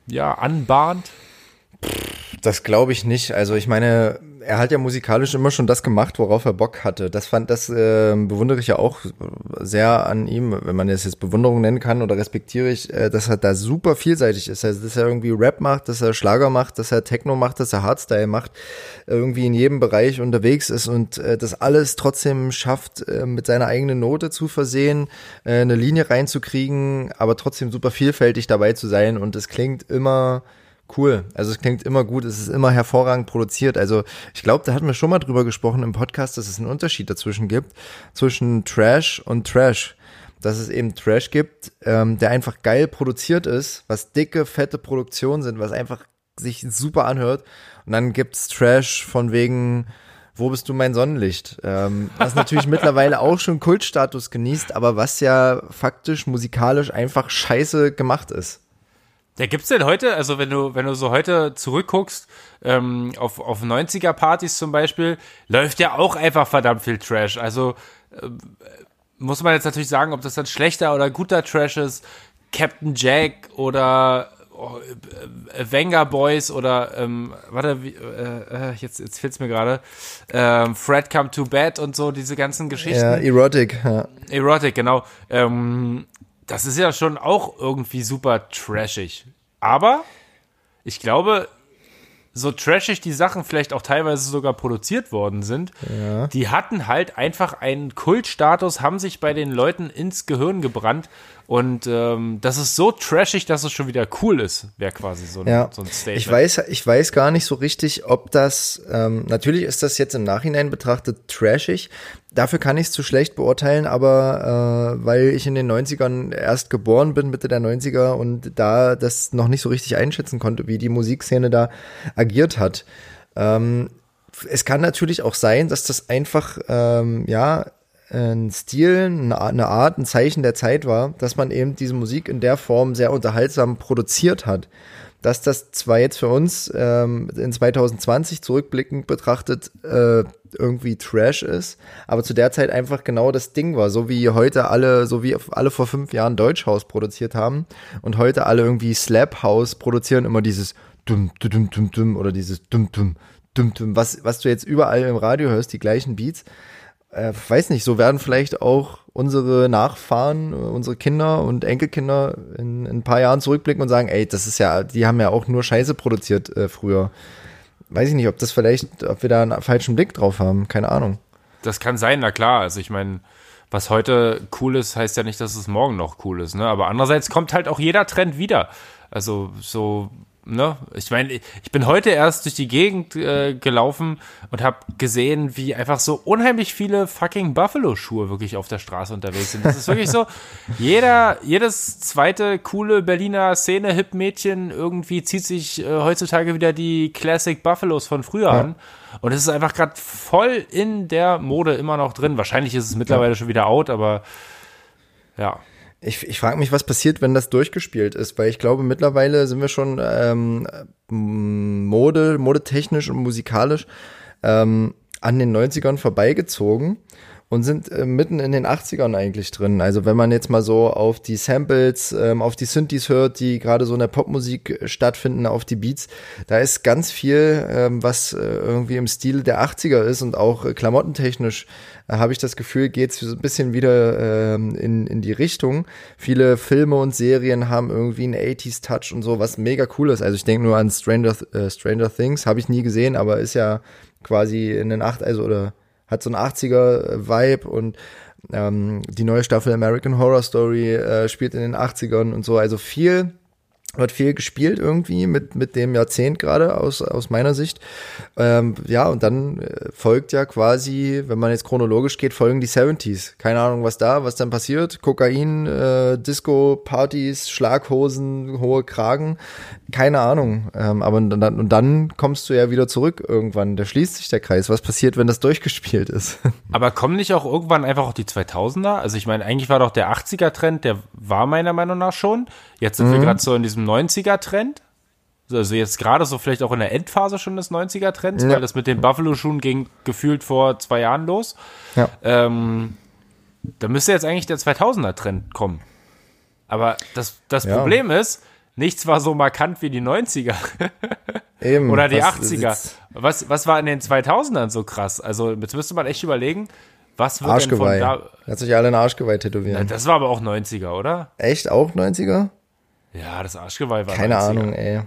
ja, anbahnt? Das glaube ich nicht. Also ich meine, er hat ja musikalisch immer schon das gemacht, worauf er Bock hatte. Das fand, das äh, bewundere ich ja auch sehr an ihm, wenn man es jetzt Bewunderung nennen kann oder respektiere ich, äh, dass er da super vielseitig ist. Also dass er irgendwie Rap macht, dass er Schlager macht, dass er Techno macht, dass er Hardstyle macht, irgendwie in jedem Bereich unterwegs ist und äh, das alles trotzdem schafft, äh, mit seiner eigenen Note zu versehen, äh, eine Linie reinzukriegen, aber trotzdem super vielfältig dabei zu sein und es klingt immer cool. Also es klingt immer gut, es ist immer hervorragend produziert. Also ich glaube, da hatten wir schon mal drüber gesprochen im Podcast, dass es einen Unterschied dazwischen gibt, zwischen Trash und Trash. Dass es eben Trash gibt, ähm, der einfach geil produziert ist, was dicke, fette Produktionen sind, was einfach sich super anhört. Und dann gibt's Trash von wegen, wo bist du mein Sonnenlicht? Ähm, was natürlich mittlerweile auch schon Kultstatus genießt, aber was ja faktisch musikalisch einfach scheiße gemacht ist. Ja, gibt's denn heute, also wenn du, wenn du so heute zurückguckst, ähm, auf, auf 90er-Partys zum Beispiel, läuft ja auch einfach verdammt viel Trash. Also äh, muss man jetzt natürlich sagen, ob das dann schlechter oder guter Trash ist. Captain Jack oder oh, äh, Wenger Boys oder ähm, warte, wie, äh, äh jetzt, jetzt fehlt's mir gerade. Ähm, Fred Come to Bed und so, diese ganzen Geschichten. Ja, Erotic, ja. Erotic, genau. Ähm, das ist ja schon auch irgendwie super trashig. Aber ich glaube, so trashig die Sachen vielleicht auch teilweise sogar produziert worden sind, ja. die hatten halt einfach einen Kultstatus, haben sich bei den Leuten ins Gehirn gebrannt und ähm, das ist so trashig, dass es schon wieder cool ist, wäre quasi so ein, ja. so ein Statement. Ich weiß, ich weiß gar nicht so richtig, ob das, ähm, natürlich ist das jetzt im Nachhinein betrachtet trashig. Dafür kann ich es zu schlecht beurteilen, aber äh, weil ich in den 90ern erst geboren bin, Mitte der 90er und da das noch nicht so richtig einschätzen konnte, wie die Musikszene da agiert hat. Ähm, es kann natürlich auch sein, dass das einfach, ähm, ja, ein Stil, eine Art, ein Zeichen der Zeit war, dass man eben diese Musik in der Form sehr unterhaltsam produziert hat. Dass das zwar jetzt für uns ähm, in 2020 zurückblickend betrachtet äh, irgendwie Trash ist, aber zu der Zeit einfach genau das Ding war, so wie heute alle, so wie alle vor fünf Jahren Deutschhaus produziert haben und heute alle irgendwie Slap House produzieren immer dieses dum dum dum dum oder dieses dum dum dum dum, was was du jetzt überall im Radio hörst, die gleichen Beats äh, weiß nicht, so werden vielleicht auch unsere Nachfahren, unsere Kinder und Enkelkinder in, in, ein paar Jahren zurückblicken und sagen, ey, das ist ja, die haben ja auch nur Scheiße produziert äh, früher. Weiß ich nicht, ob das vielleicht, ob wir da einen falschen Blick drauf haben, keine Ahnung. Das kann sein, na klar. Also ich meine, was heute cool ist, heißt ja nicht, dass es morgen noch cool ist. Ne? Aber andererseits kommt halt auch jeder Trend wieder. Also so ne? Ich meine, ich bin heute erst durch die Gegend äh, gelaufen und habe gesehen, wie einfach so unheimlich viele fucking Buffalo-Schuhe wirklich auf der Straße unterwegs sind. Das ist wirklich so, jeder, jedes zweite coole Berliner Szene-Hip-Mädchen irgendwie zieht sich äh, heutzutage wieder die Classic Buffalos von früher ja. an. Und es ist einfach gerade voll in der Mode immer noch drin. Wahrscheinlich ist es mittlerweile ja. schon wieder out, aber ja. Ich, ich frage mich, was passiert, wenn das durchgespielt ist, weil ich glaube, mittlerweile sind wir schon ähm, Mode, modetechnisch und musikalisch ähm, an den 90ern vorbeigezogen und sind äh, mitten in den 80ern eigentlich drin. Also wenn man jetzt mal so auf die Samples, ähm, auf die Synthes hört, die gerade so in der Popmusik stattfinden, auf die Beats, da ist ganz viel, ähm, was äh, irgendwie im Stil der 80er ist und auch äh, klamottentechnisch äh, habe ich das Gefühl, geht es ein bisschen wieder ähm, in, in die Richtung. Viele Filme und Serien haben irgendwie einen 80s Touch und so, was mega cool ist. Also ich denke nur an Stranger, äh, Stranger Things, habe ich nie gesehen, aber ist ja quasi in den acht, also oder hat so ein 80er-Vibe und ähm, die neue Staffel American Horror Story äh, spielt in den 80ern und so. Also viel wird viel gespielt irgendwie mit, mit dem Jahrzehnt gerade aus, aus meiner Sicht. Ähm, ja, und dann äh, folgt ja quasi, wenn man jetzt chronologisch geht, folgen die 70s. Keine Ahnung, was da, was dann passiert. Kokain, äh, Disco, Partys, Schlaghosen, hohe Kragen. Keine Ahnung. Ähm, aber und dann, und dann kommst du ja wieder zurück irgendwann. Da schließt sich der Kreis. Was passiert, wenn das durchgespielt ist? Aber kommen nicht auch irgendwann einfach auch die 2000er? Also ich meine, eigentlich war doch der 80er-Trend, der war meiner Meinung nach schon. Jetzt sind mhm. wir gerade so in diesem 90er-Trend. Also jetzt gerade so vielleicht auch in der Endphase schon des 90er-Trends, ja. weil das mit den Buffalo-Schuhen ging gefühlt vor zwei Jahren los. Ja. Ähm, da müsste jetzt eigentlich der 2000er-Trend kommen. Aber das, das ja. Problem ist, nichts war so markant wie die 90er. Eben, Oder die was 80er. sitzt- Was, was war in den 2000ern so krass? Also, jetzt müsste man echt überlegen, was wird denn Arschgeweih. von da. Hat sich alle ein Arschgeweih tätowieren. Das war aber auch 90er, oder? Echt auch 90er? Ja, das Arschgeweih war Keine 90er. Ahnung, ey.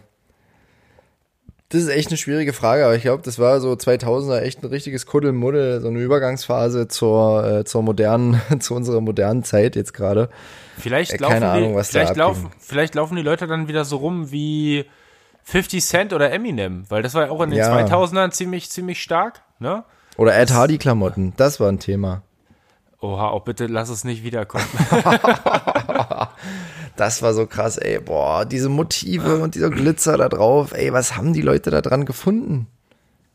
Das ist echt eine schwierige Frage, aber ich glaube, das war so 2000er echt ein richtiges Kuddelmuddel, so eine Übergangsphase zur, äh, zur modernen, zu unserer modernen Zeit jetzt gerade. Vielleicht Äh, laufen, die, Ahnung, vielleicht, laufen, vielleicht laufen die Leute dann wieder so rum wie 50 Cent oder Eminem, weil das war ja auch in den Ja. 2000ern ziemlich, ziemlich stark, ne? Oder Ed Hardy Klamotten, das war ein Thema. Oha, auch bitte lass es nicht wiederkommen. Das war so krass, ey, boah, diese Motive und dieser Glitzer da drauf, ey, was haben die Leute da dran gefunden?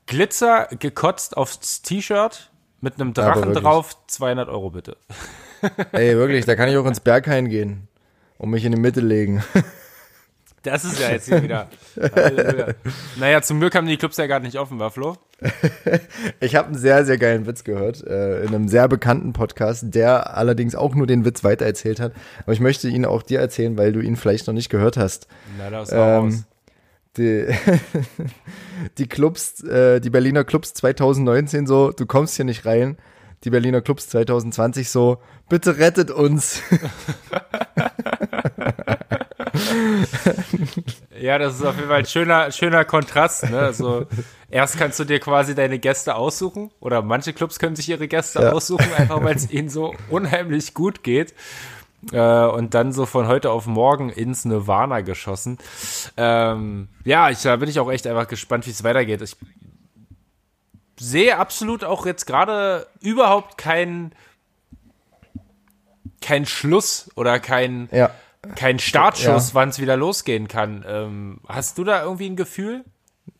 Glitzer gekotzt aufs T-Shirt mit einem Drachen drauf, 200 Euro bitte. Ey, wirklich, da kann ich auch ins Berghain gehen und mich in die Mitte legen. Das ist ja jetzt hier wieder. Halleluja. naja, zum Glück haben die Clubs ja gar nicht offen, war Flo? Ich habe einen sehr, sehr geilen Witz gehört äh, in einem sehr bekannten Podcast, der allerdings auch nur den Witz weitererzählt hat. Aber ich möchte ihn auch dir erzählen, weil du ihn vielleicht noch nicht gehört hast. Na, das war. Ähm, die, die Clubs, äh, die Berliner Clubs 2019 so, du kommst hier nicht rein. Die Berliner Clubs 2020 so, bitte rettet uns. Ja, das ist auf jeden Fall ein schöner, schöner Kontrast. Ne? Also, erst kannst du dir quasi deine Gäste aussuchen, oder manche Clubs können sich ihre Gäste Ja. aussuchen, einfach weil es ihnen so unheimlich gut geht. Äh, und dann so von heute auf morgen ins Nirvana geschossen. Ähm, ja, ich, da bin ich auch echt einfach gespannt, wie es weitergeht. Ich sehe absolut auch jetzt gerade überhaupt keinen kein Schluss oder kein, Ja. Kein Startschuss, Ja. wann es wieder losgehen kann. Ähm, hast du da irgendwie ein Gefühl?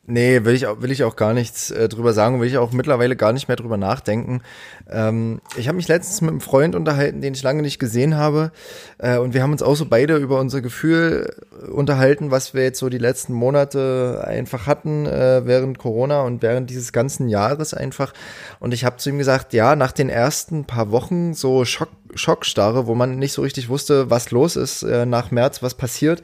Nee, will ich, auch- will ich auch gar nichts äh, drüber sagen, will ich auch mittlerweile gar nicht mehr drüber nachdenken. Ähm, ich habe mich letztens mit einem Freund unterhalten, den ich lange nicht gesehen habe. Äh, und wir haben uns auch so beide über unser Gefühl äh, unterhalten, was wir jetzt so die letzten Monate einfach hatten äh, während Corona und während dieses ganzen Jahres einfach. Und ich habe zu ihm gesagt, ja, nach den ersten paar Wochen so Schock, Schockstarre, wo man nicht so richtig wusste, was los ist, äh, nach März, was passiert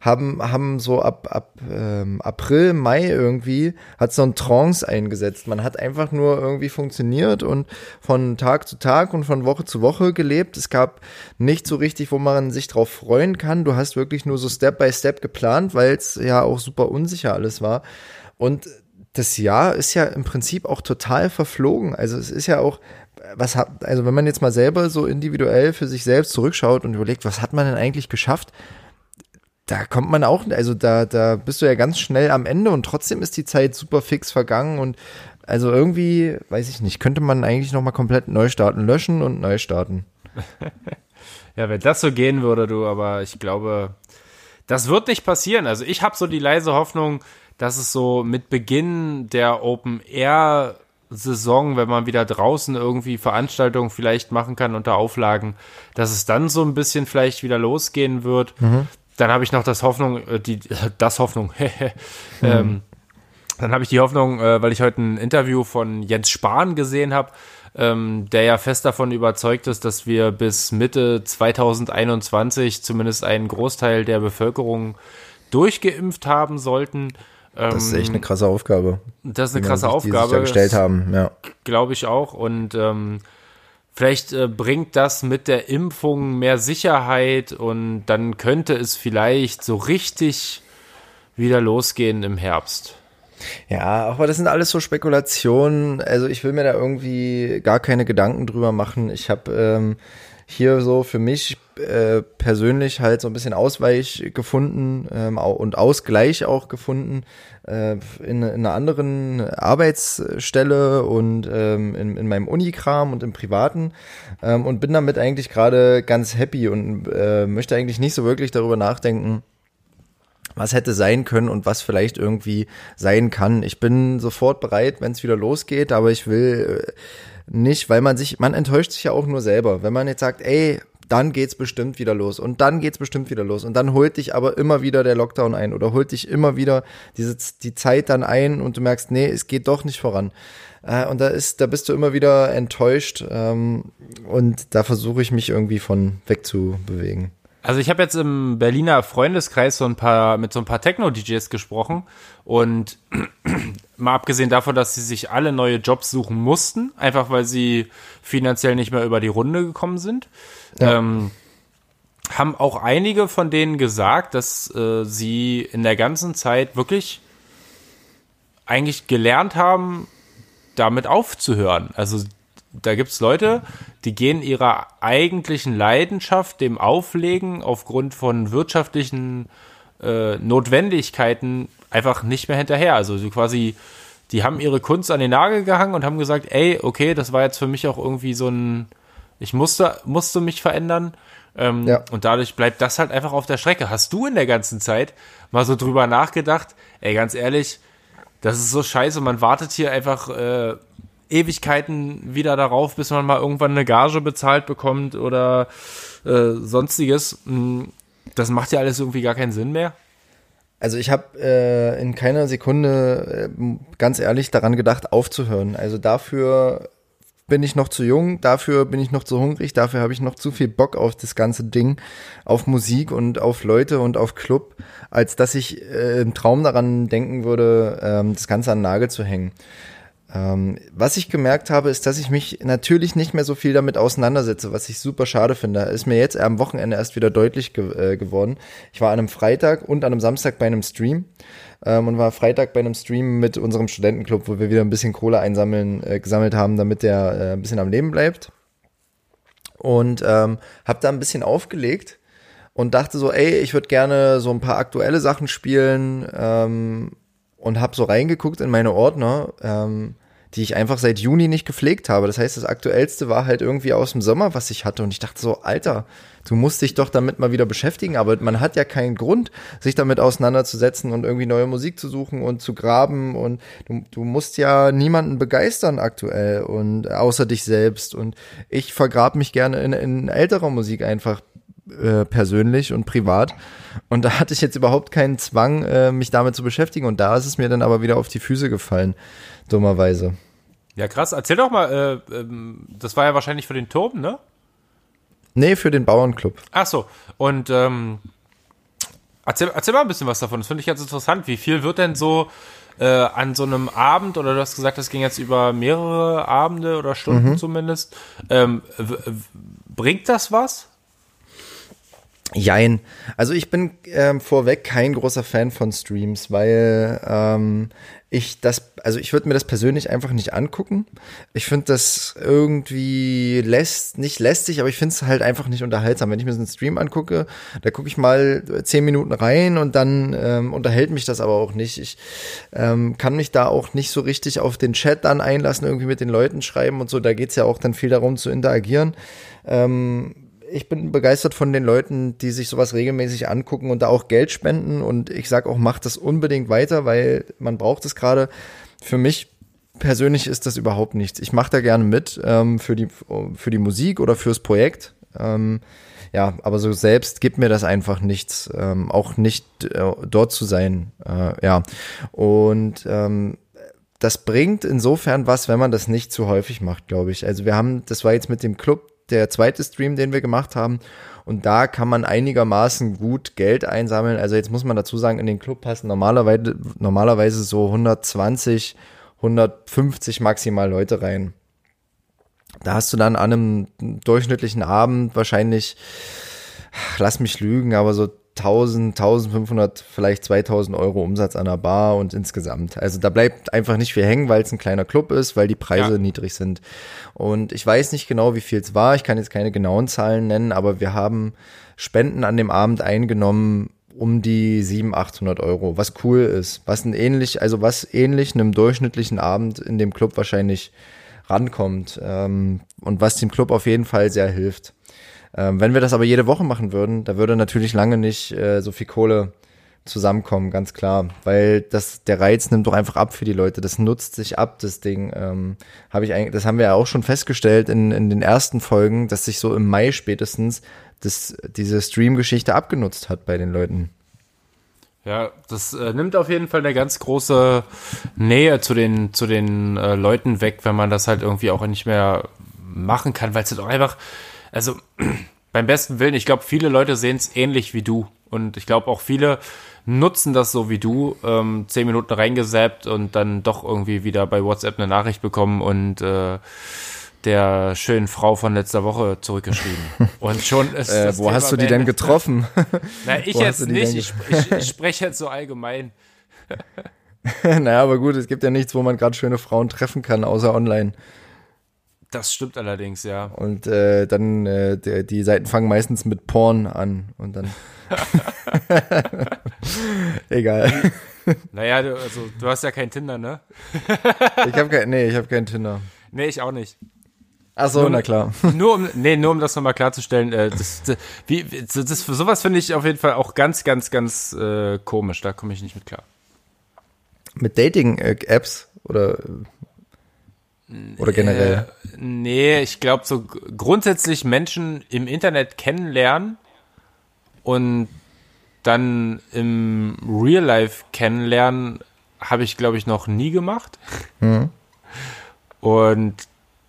haben, haben so ab, ab ähm, April, Mai irgendwie, hat so ein Trance eingesetzt. Man hat einfach nur irgendwie funktioniert und von Tag zu Tag und von Woche zu Woche gelebt. Es gab nicht so richtig, wo man sich drauf freuen kann. Du hast wirklich nur so Step by Step geplant, weil es ja auch super unsicher alles war. Und das Jahr ist ja im Prinzip auch total verflogen. Also es ist ja auch, was hat, also wenn man jetzt mal selber so individuell für sich selbst zurückschaut und überlegt, was hat man denn eigentlich geschafft? Da kommt man auch, also da, da bist du ja ganz schnell am Ende und trotzdem ist die Zeit super fix vergangen und also irgendwie, weiß ich nicht, könnte man eigentlich nochmal komplett neu starten, löschen und neu starten. Ja, wenn das so gehen würde, du, aber ich glaube, das wird nicht passieren. Also ich habe so die leise Hoffnung, dass es so mit Beginn der Open Air Saison, wenn man wieder draußen irgendwie Veranstaltungen vielleicht machen kann unter Auflagen, dass es dann so ein bisschen vielleicht wieder losgehen wird. Dann habe ich noch das Hoffnung, äh, die, das Hoffnung, ähm, dann habe ich die Hoffnung, äh, weil ich heute ein Interview von Jens Spahn gesehen habe, ähm, der ja fest davon überzeugt ist, dass wir bis Mitte 2021 zumindest einen Großteil der Bevölkerung durchgeimpft haben sollten. Ähm, Das ist echt eine krasse Aufgabe. das ist eine krasse sich- Die sich da Aufgabe. gestellt haben, ja. Glaube ich auch. Und ähm, vielleicht äh, bringt das mit der Impfung mehr Sicherheit und dann könnte es vielleicht so richtig wieder losgehen im Herbst. Ja, aber das sind alles so Spekulationen. Also ich will mir da irgendwie gar keine Gedanken drüber machen. Ich habe ähm, hier so für mich äh, persönlich halt so ein bisschen Ausweich gefunden ähm, und Ausgleich auch gefunden äh, in, in einer anderen Arbeitsstelle und ähm, in, in meinem Unikram und im Privaten ähm, und bin damit eigentlich gerade ganz happy und äh, möchte eigentlich nicht so wirklich darüber nachdenken, was hätte sein können und was vielleicht irgendwie sein kann. Ich bin sofort bereit, wenn es wieder losgeht, aber ich will äh, nicht, weil man sich, man enttäuscht sich ja auch nur selber. Wenn man jetzt sagt, ey, dann geht's bestimmt wieder los und dann geht's bestimmt wieder los und dann holt dich aber immer wieder der Lockdown ein oder holt dich immer wieder diese die Zeit dann ein und du merkst, nee, es geht doch nicht voran. Äh, und da ist, da bist du immer wieder enttäuscht ähm, und da versuche ich mich irgendwie von wegzubewegen. Also ich habe jetzt im Berliner Freundeskreis so ein paar mit so ein paar Techno-DJs gesprochen und mal abgesehen davon, dass sie sich alle neue Jobs suchen mussten, einfach weil sie finanziell nicht mehr über die Runde gekommen sind, ja. ähm, haben auch einige von denen gesagt, dass äh, sie in der ganzen Zeit wirklich eigentlich gelernt haben, damit aufzuhören. Also da gibt es Leute, die gehen ihrer eigentlichen Leidenschaft, dem Auflegen, aufgrund von wirtschaftlichen äh, Notwendigkeiten einfach nicht mehr hinterher. Also sie quasi, die haben ihre Kunst an den Nagel gehangen und haben gesagt, ey, okay, das war jetzt für mich auch irgendwie so ein, ich musste, musste mich verändern. Ähm, ja. Und dadurch bleibt das halt einfach auf der Strecke. Hast du in der ganzen Zeit mal so drüber nachgedacht, ey, ganz ehrlich, das ist so scheiße, man wartet hier einfach äh, Ewigkeiten wieder darauf, bis man mal irgendwann eine Gage bezahlt bekommt oder äh, sonstiges. Hm, das macht ja alles irgendwie gar keinen Sinn mehr. Also ich habe äh, in keiner Sekunde äh, ganz ehrlich daran gedacht, aufzuhören. Also dafür bin ich noch zu jung, dafür bin ich noch zu hungrig, dafür habe ich noch zu viel Bock auf das ganze Ding, auf Musik und auf Leute und auf Club, als dass ich äh, im Traum daran denken würde, ähm, das Ganze an den Nagel zu hängen. Ähm, was ich gemerkt habe, ist, dass ich mich natürlich nicht mehr so viel damit auseinandersetze, was ich super schade finde. Ist mir jetzt am Wochenende erst wieder deutlich ge äh, geworden. Ich war an einem Freitag und an einem Samstag bei einem Stream ähm, und war Freitag bei einem Stream mit unserem Studentenclub, wo wir wieder ein bisschen Kohle einsammeln, äh, gesammelt haben, damit der äh, ein bisschen am Leben bleibt. Und ähm, habe da ein bisschen aufgelegt und dachte so, ey, ich würde gerne so ein paar aktuelle Sachen spielen ähm, und habe so reingeguckt in meine Ordner. Ähm, die ich einfach seit Juni nicht gepflegt habe. Das heißt, das aktuellste war halt irgendwie aus dem Sommer, was ich hatte. Und ich dachte so, Alter, du musst dich doch damit mal wieder beschäftigen. Aber man hat ja keinen Grund, sich damit auseinanderzusetzen und irgendwie neue Musik zu suchen und zu graben. Und du, du musst ja niemanden begeistern aktuell und außer dich selbst. Und ich vergrab mich gerne in, in älterer Musik einfach äh, persönlich und privat. Und da hatte ich jetzt überhaupt keinen Zwang, äh, mich damit zu beschäftigen. Und da ist es mir dann aber wieder auf die Füße gefallen dummerweise. Ja, krass. Erzähl doch mal, äh, ähm, das war ja wahrscheinlich für den Turm, ne? Nee, für den Bauernclub. Ach so. Und ähm, erzähl, erzähl mal ein bisschen was davon. Das finde ich ganz interessant. Wie viel wird denn so äh, an so einem Abend, oder du hast gesagt, das ging jetzt über mehrere Abende oder Stunden mhm. zumindest, ähm, bringt das was? Jein. Also ich bin ähm, vorweg kein großer Fan von Streams, weil ähm, ich das, also ich würde mir das persönlich einfach nicht angucken. Ich finde das irgendwie lässt, nicht lästig, aber ich finde es halt einfach nicht unterhaltsam. Wenn ich mir so einen Stream angucke, da gucke ich mal zehn Minuten rein und dann ähm, unterhält mich das aber auch nicht. Ich ähm, kann mich da auch nicht so richtig auf den Chat dann einlassen, irgendwie mit den Leuten schreiben und so. Da geht's ja auch dann viel darum zu interagieren. Ähm, ich bin begeistert von den Leuten, die sich sowas regelmäßig angucken und da auch Geld spenden. Und ich sage auch, macht das unbedingt weiter, weil man braucht es gerade. Für mich persönlich ist das überhaupt nichts. Ich mache da gerne mit ähm, für, die, für die Musik oder fürs Projekt. Ähm, ja, aber so selbst gibt mir das einfach nichts, ähm, auch nicht äh, dort zu sein. Äh, ja, und ähm, das bringt insofern was, wenn man das nicht zu häufig macht, glaube ich. Also wir haben, das war jetzt mit dem Club der zweite Stream, den wir gemacht haben. Und da kann man einigermaßen gut Geld einsammeln. Also jetzt muss man dazu sagen, in den Club passen normalerweise, normalerweise so 120, 150 maximal Leute rein. Da hast du dann an einem durchschnittlichen Abend wahrscheinlich, lass mich lügen, aber so 1000, 1500, vielleicht 2000 Euro Umsatz an der Bar und insgesamt. Also da bleibt einfach nicht viel hängen, weil es ein kleiner Club ist, weil die Preise ja. niedrig sind. Und ich weiß nicht genau, wie viel es war. Ich kann jetzt keine genauen Zahlen nennen, aber wir haben Spenden an dem Abend eingenommen um die 700, 800 Euro, was cool ist, was ein ähnlich, also was ähnlich einem durchschnittlichen Abend in dem Club wahrscheinlich rankommt ähm, und was dem Club auf jeden Fall sehr hilft. Ähm, wenn wir das aber jede Woche machen würden, da würde natürlich lange nicht äh, so viel Kohle zusammenkommen, ganz klar, weil das der Reiz nimmt doch einfach ab für die Leute. Das nutzt sich ab, das Ding. Ähm, habe ich eigentlich, das haben wir ja auch schon festgestellt in, in den ersten Folgen, dass sich so im Mai spätestens das, diese Stream-Geschichte abgenutzt hat bei den Leuten. Ja, das äh, nimmt auf jeden Fall eine ganz große Nähe zu den zu den äh, Leuten weg, wenn man das halt irgendwie auch nicht mehr machen kann, weil es halt auch einfach also beim besten Willen, ich glaube, viele Leute sehen es ähnlich wie du. Und ich glaube auch viele nutzen das so wie du, ähm, zehn Minuten reingesappt und dann doch irgendwie wieder bei WhatsApp eine Nachricht bekommen und äh, der schönen Frau von letzter Woche zurückgeschrieben. Und schon ist äh, Wo Thema hast du die denn getroffen? Na, ich jetzt nicht. Ich, ich, ich spreche jetzt so allgemein. naja, aber gut, es gibt ja nichts, wo man gerade schöne Frauen treffen kann, außer online. Das stimmt allerdings, ja. Und äh, dann, äh, die, die Seiten fangen meistens mit Porn an und dann. Egal. Naja, du, also, du hast ja kein Tinder, ne? ich habe kein, nee, ich habe kein Tinder. Nee, ich auch nicht. Ach so, nur, na klar. Nur um, nee, nur um das nochmal klarzustellen, äh, das, das, wie, das, das, sowas finde ich auf jeden Fall auch ganz, ganz, ganz äh, komisch. Da komme ich nicht mit klar. Mit Dating-Apps oder oder generell? Äh, nee, ich glaube so grundsätzlich Menschen im Internet kennenlernen und dann im Real Life kennenlernen habe ich glaube ich noch nie gemacht. Mhm. Und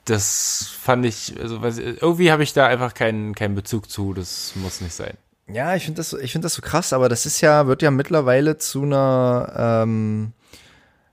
das fand ich, also irgendwie habe ich da einfach keinen, keinen Bezug zu, das muss nicht sein. Ja, ich finde das, ich finde das so krass, aber das ist ja, wird ja mittlerweile zu einer, ähm,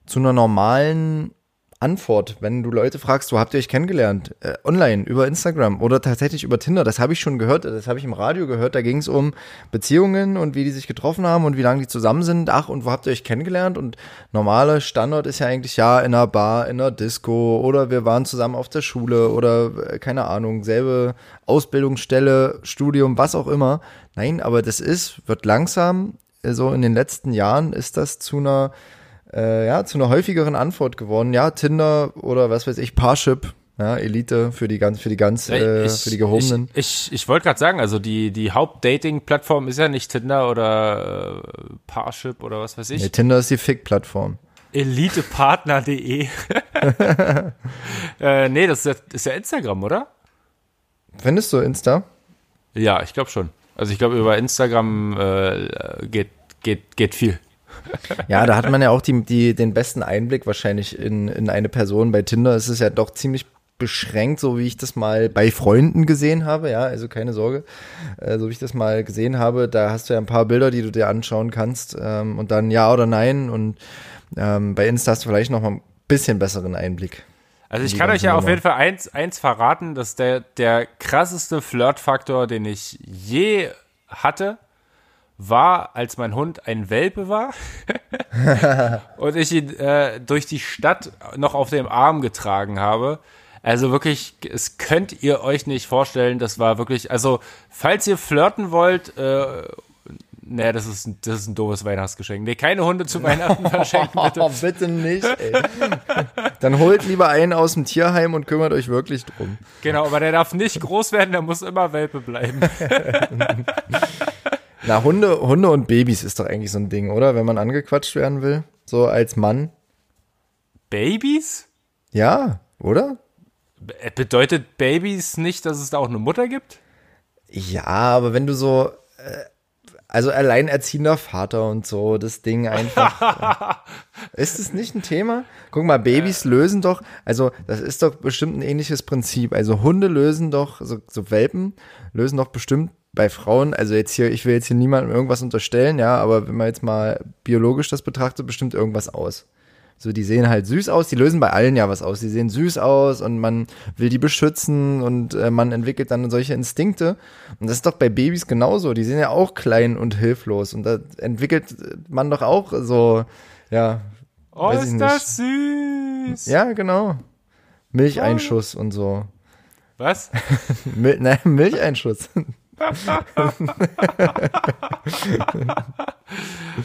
zu einer normalen Antwort, wenn du Leute fragst, wo habt ihr euch kennengelernt? Äh, online, über Instagram oder tatsächlich über Tinder. Das habe ich schon gehört, das habe ich im Radio gehört. Da ging es um Beziehungen und wie die sich getroffen haben und wie lange die zusammen sind. Ach, und wo habt ihr euch kennengelernt? Und normale Standard ist ja eigentlich ja in einer Bar, in einer Disco oder wir waren zusammen auf der Schule oder äh, keine Ahnung, selbe Ausbildungsstelle, Studium, was auch immer. Nein, aber das ist, wird langsam, äh, so in den letzten Jahren ist das zu einer äh, ja, zu einer häufigeren Antwort geworden. Ja, Tinder oder was weiß ich, Parship, ja, Elite für die ganz, für die ganz, äh, ich, für die gehobenen. Ich, ich, ich wollte gerade sagen, also die, die Hauptdating-Plattform ist ja nicht Tinder oder äh, Parship oder was weiß ich. Nee, Tinder ist die Fick-Plattform. Elitepartner.de. äh, nee, das ist, ja, ist ja Instagram, oder? Findest du Insta? Ja, ich glaube schon. Also ich glaube, über Instagram äh, geht, geht, geht viel. Ja, da hat man ja auch die, die, den besten Einblick wahrscheinlich in, in eine Person. Bei Tinder ist es ja doch ziemlich beschränkt, so wie ich das mal bei Freunden gesehen habe, ja, also keine Sorge, äh, so wie ich das mal gesehen habe, da hast du ja ein paar Bilder, die du dir anschauen kannst ähm, und dann ja oder nein und ähm, bei Insta hast du vielleicht noch mal ein bisschen besseren Einblick. Also ich kann euch ja Nummer. auf jeden Fall eins, eins verraten, dass der, der krasseste Flirtfaktor, den ich je hatte, war, als mein Hund ein Welpe war und ich ihn äh, durch die Stadt noch auf dem Arm getragen habe. Also wirklich, es könnt ihr euch nicht vorstellen, das war wirklich, also falls ihr flirten wollt, äh, Nee, das ist, das ist ein doofes Weihnachtsgeschenk. Nee, keine Hunde zu Weihnachten verschenken, bitte. Oh, bitte nicht, ey. Dann holt lieber einen aus dem Tierheim und kümmert euch wirklich drum. Genau, aber der darf nicht groß werden, der muss immer Welpe bleiben. Na, Hunde, Hunde und Babys ist doch eigentlich so ein Ding, oder? Wenn man angequatscht werden will, so als Mann. Babys? Ja, oder? Bedeutet Babys nicht, dass es da auch eine Mutter gibt? Ja, aber wenn du so, äh, also alleinerziehender Vater und so, das Ding einfach. äh, ist es nicht ein Thema? Guck mal, Babys äh. lösen doch, also das ist doch bestimmt ein ähnliches Prinzip. Also Hunde lösen doch, so, so Welpen lösen doch bestimmt bei Frauen, also jetzt hier, ich will jetzt hier niemandem irgendwas unterstellen, ja, aber wenn man jetzt mal biologisch das betrachtet, bestimmt irgendwas aus. So, die sehen halt süß aus, die lösen bei allen ja was aus. Die sehen süß aus und man will die beschützen und äh, man entwickelt dann solche Instinkte. Und das ist doch bei Babys genauso. Die sind ja auch klein und hilflos und da entwickelt man doch auch so, ja. Oh, ist das süß! Ja, genau. Milcheinschuss oh. und so. Was? Mil nein, Milcheinschuss.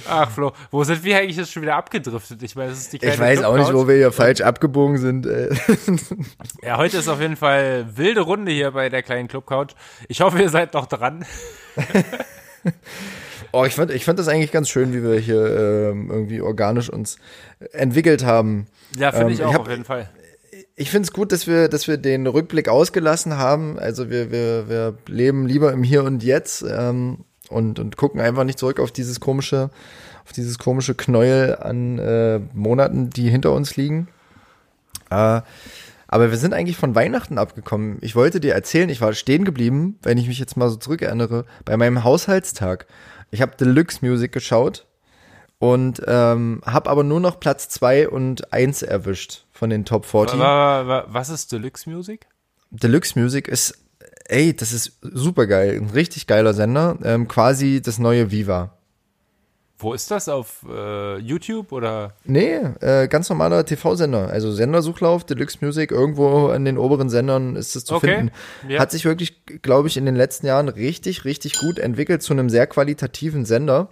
Ach Flo, wo sind wir eigentlich jetzt schon wieder abgedriftet? Ich meine, ist die kleine Ich weiß auch nicht, wo wir hier falsch abgebogen sind. Äh. ja, heute ist auf jeden Fall wilde Runde hier bei der kleinen Clubcouch. Ich hoffe, ihr seid noch dran. oh, ich fand, ich fand das eigentlich ganz schön, wie wir hier ähm, irgendwie organisch uns entwickelt haben. Ja, finde ähm, ich auch ich hab, auf jeden Fall ich finde es gut, dass wir, dass wir den Rückblick ausgelassen haben. Also wir, wir, wir leben lieber im Hier und Jetzt ähm, und, und gucken einfach nicht zurück auf dieses komische, auf dieses komische Knäuel an äh, Monaten, die hinter uns liegen. Äh, Aber wir sind eigentlich von Weihnachten abgekommen. Ich wollte dir erzählen, ich war stehen geblieben, wenn ich mich jetzt mal so zurückerinnere, bei meinem Haushaltstag. Ich habe Deluxe Music geschaut und ähm, habe aber nur noch Platz 2 und 1 erwischt von den Top 40. Was ist Deluxe Music? Deluxe Music ist, ey, das ist super geil, ein richtig geiler Sender, ähm, quasi das neue Viva. Wo ist das? Auf äh, YouTube oder? Nee, äh, ganz normaler TV-Sender. Also Sendersuchlauf, Deluxe Music, irgendwo in den oberen Sendern ist es zu okay. finden. Ja. Hat sich wirklich, glaube ich, in den letzten Jahren richtig, richtig gut entwickelt zu einem sehr qualitativen Sender.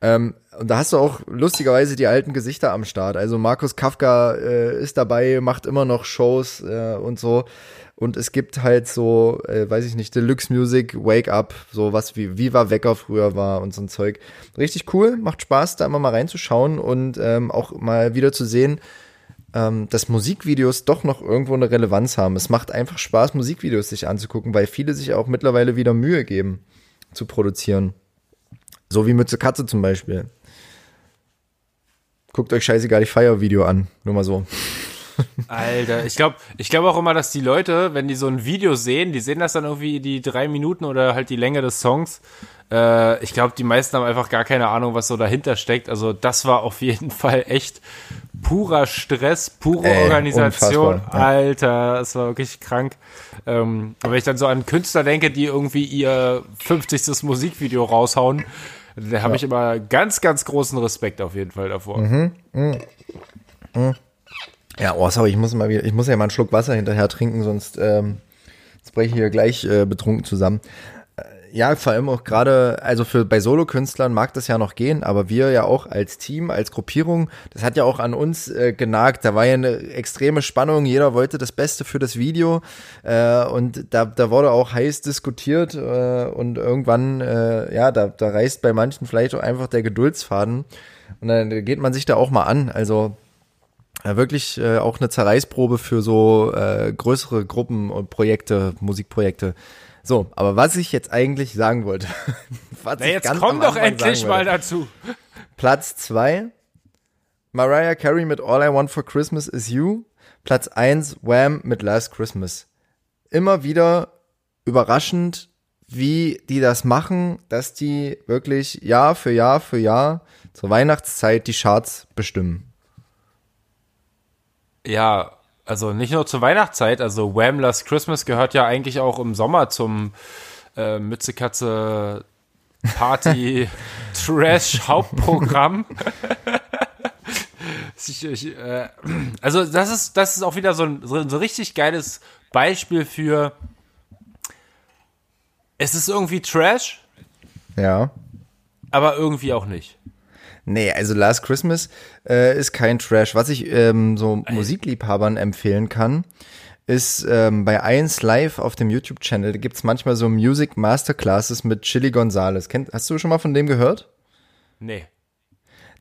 Ähm, und da hast du auch lustigerweise die alten Gesichter am Start. Also Markus Kafka äh, ist dabei, macht immer noch Shows äh, und so. Und es gibt halt so, äh, weiß ich nicht, Deluxe Music, Wake Up, so was wie Viva Wecker früher war und so ein Zeug. Richtig cool, macht Spaß, da immer mal reinzuschauen und ähm, auch mal wieder zu sehen, ähm, dass Musikvideos doch noch irgendwo eine Relevanz haben. Es macht einfach Spaß, Musikvideos sich anzugucken, weil viele sich auch mittlerweile wieder Mühe geben zu produzieren. So wie Mütze Katze zum Beispiel. Guckt euch scheißegal die Fire-Video an. Nur mal so. Alter, ich glaube ich glaub auch immer, dass die Leute, wenn die so ein Video sehen, die sehen das dann irgendwie die drei Minuten oder halt die Länge des Songs. Äh, ich glaube, die meisten haben einfach gar keine Ahnung, was so dahinter steckt. Also das war auf jeden Fall echt purer Stress, pure Ey, Organisation. Ja. Alter, es war wirklich krank. Ähm, aber wenn ich dann so an Künstler denke, die irgendwie ihr 50. Musikvideo raushauen, da habe ja. ich immer ganz, ganz großen Respekt auf jeden Fall davor. Mhm. Mhm. Mhm. Ja, oh, sorry, ich muss mal wieder, ich muss ja mal einen Schluck Wasser hinterher trinken, sonst, ähm, breche ich hier gleich äh, betrunken zusammen. Äh, ja, vor allem auch gerade, also für bei Solokünstlern mag das ja noch gehen, aber wir ja auch als Team, als Gruppierung, das hat ja auch an uns äh, genagt. Da war ja eine extreme Spannung, jeder wollte das Beste für das Video äh, und da, da wurde auch heiß diskutiert äh, und irgendwann, äh, ja, da, da reißt bei manchen vielleicht auch einfach der Geduldsfaden und dann geht man sich da auch mal an. Also ja, wirklich äh, auch eine Zerreißprobe für so äh, größere Gruppen und Projekte, Musikprojekte. So, aber was ich jetzt eigentlich sagen wollte. was Na, jetzt komm doch endlich mal dazu. Platz zwei Mariah Carey mit All I Want for Christmas is You. Platz eins Wham mit Last Christmas. Immer wieder überraschend, wie die das machen, dass die wirklich Jahr für Jahr für Jahr zur Weihnachtszeit die Charts bestimmen. Ja, also nicht nur zur Weihnachtszeit, also Wham! Last Christmas gehört ja eigentlich auch im Sommer zum äh, Mützekatze Party Trash Hauptprogramm. ich, ich, äh, also das ist, das ist auch wieder so ein, so ein richtig geiles Beispiel für es ist irgendwie Trash. Ja. Aber irgendwie auch nicht. Nee, also Last Christmas äh, ist kein Trash. Was ich ähm, so Musikliebhabern empfehlen kann, ist ähm, bei 1 Live auf dem YouTube-Channel, da gibt's manchmal so Music Masterclasses mit Chili Gonzales. Kennt, hast du schon mal von dem gehört? Nee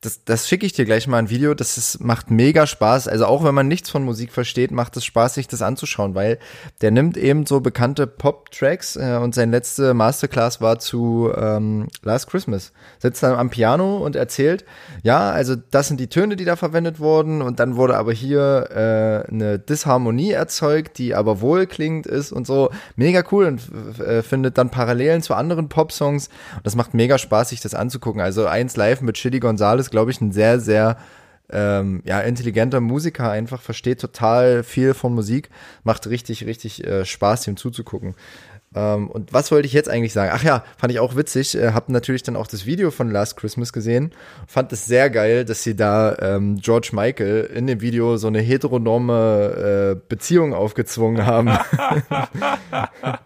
das, das schicke ich dir gleich mal ein Video. Das ist, macht mega Spaß. Also auch wenn man nichts von Musik versteht, macht es Spaß, sich das anzuschauen, weil der nimmt eben so bekannte Pop-Tracks äh, und sein letzte Masterclass war zu ähm, Last Christmas. Sitzt dann am Piano und erzählt, ja, also das sind die Töne, die da verwendet wurden und dann wurde aber hier äh, eine Disharmonie erzeugt, die aber wohlklingend ist und so. Mega cool und äh, findet dann Parallelen zu anderen Pop-Songs. Das macht mega Spaß, sich das anzugucken. Also eins live mit Chili Gonzales ist, glaube ich, ein sehr, sehr ähm, ja, intelligenter Musiker, einfach versteht total viel von Musik, macht richtig, richtig äh, Spaß, ihm zuzugucken. Ähm, und was wollte ich jetzt eigentlich sagen? Ach ja, fand ich auch witzig, äh, hab natürlich dann auch das Video von Last Christmas gesehen, fand es sehr geil, dass sie da ähm, George Michael in dem Video so eine heteronome äh, Beziehung aufgezwungen haben.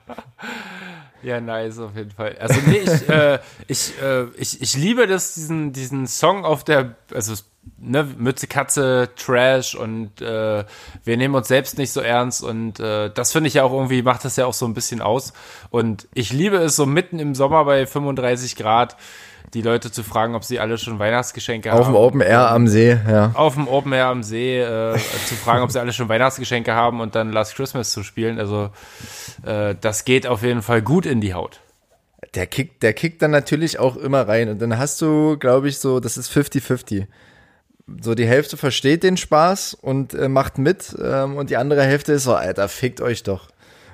Ja, nice, auf jeden Fall. Also nee, ich, äh, ich, äh, ich, ich liebe das, diesen, diesen Song auf der, also ne, Mütze Katze, Trash und äh, wir nehmen uns selbst nicht so ernst und äh, das finde ich ja auch irgendwie, macht das ja auch so ein bisschen aus. Und ich liebe es so mitten im Sommer bei 35 Grad, die Leute zu fragen, ob sie alle schon Weihnachtsgeschenke Auf haben. Auf dem Open Air am See, ja. Auf dem Open Air am See äh, zu fragen, ob sie alle schon Weihnachtsgeschenke haben und dann Last Christmas zu spielen. Also äh, das geht auf jeden Fall gut in die Haut. Der kickt, der kickt dann natürlich auch immer rein und dann hast du, glaube ich, so, das ist 50-50 so die Hälfte versteht den Spaß und äh, macht mit ähm, und die andere Hälfte ist so, Alter, fickt euch doch.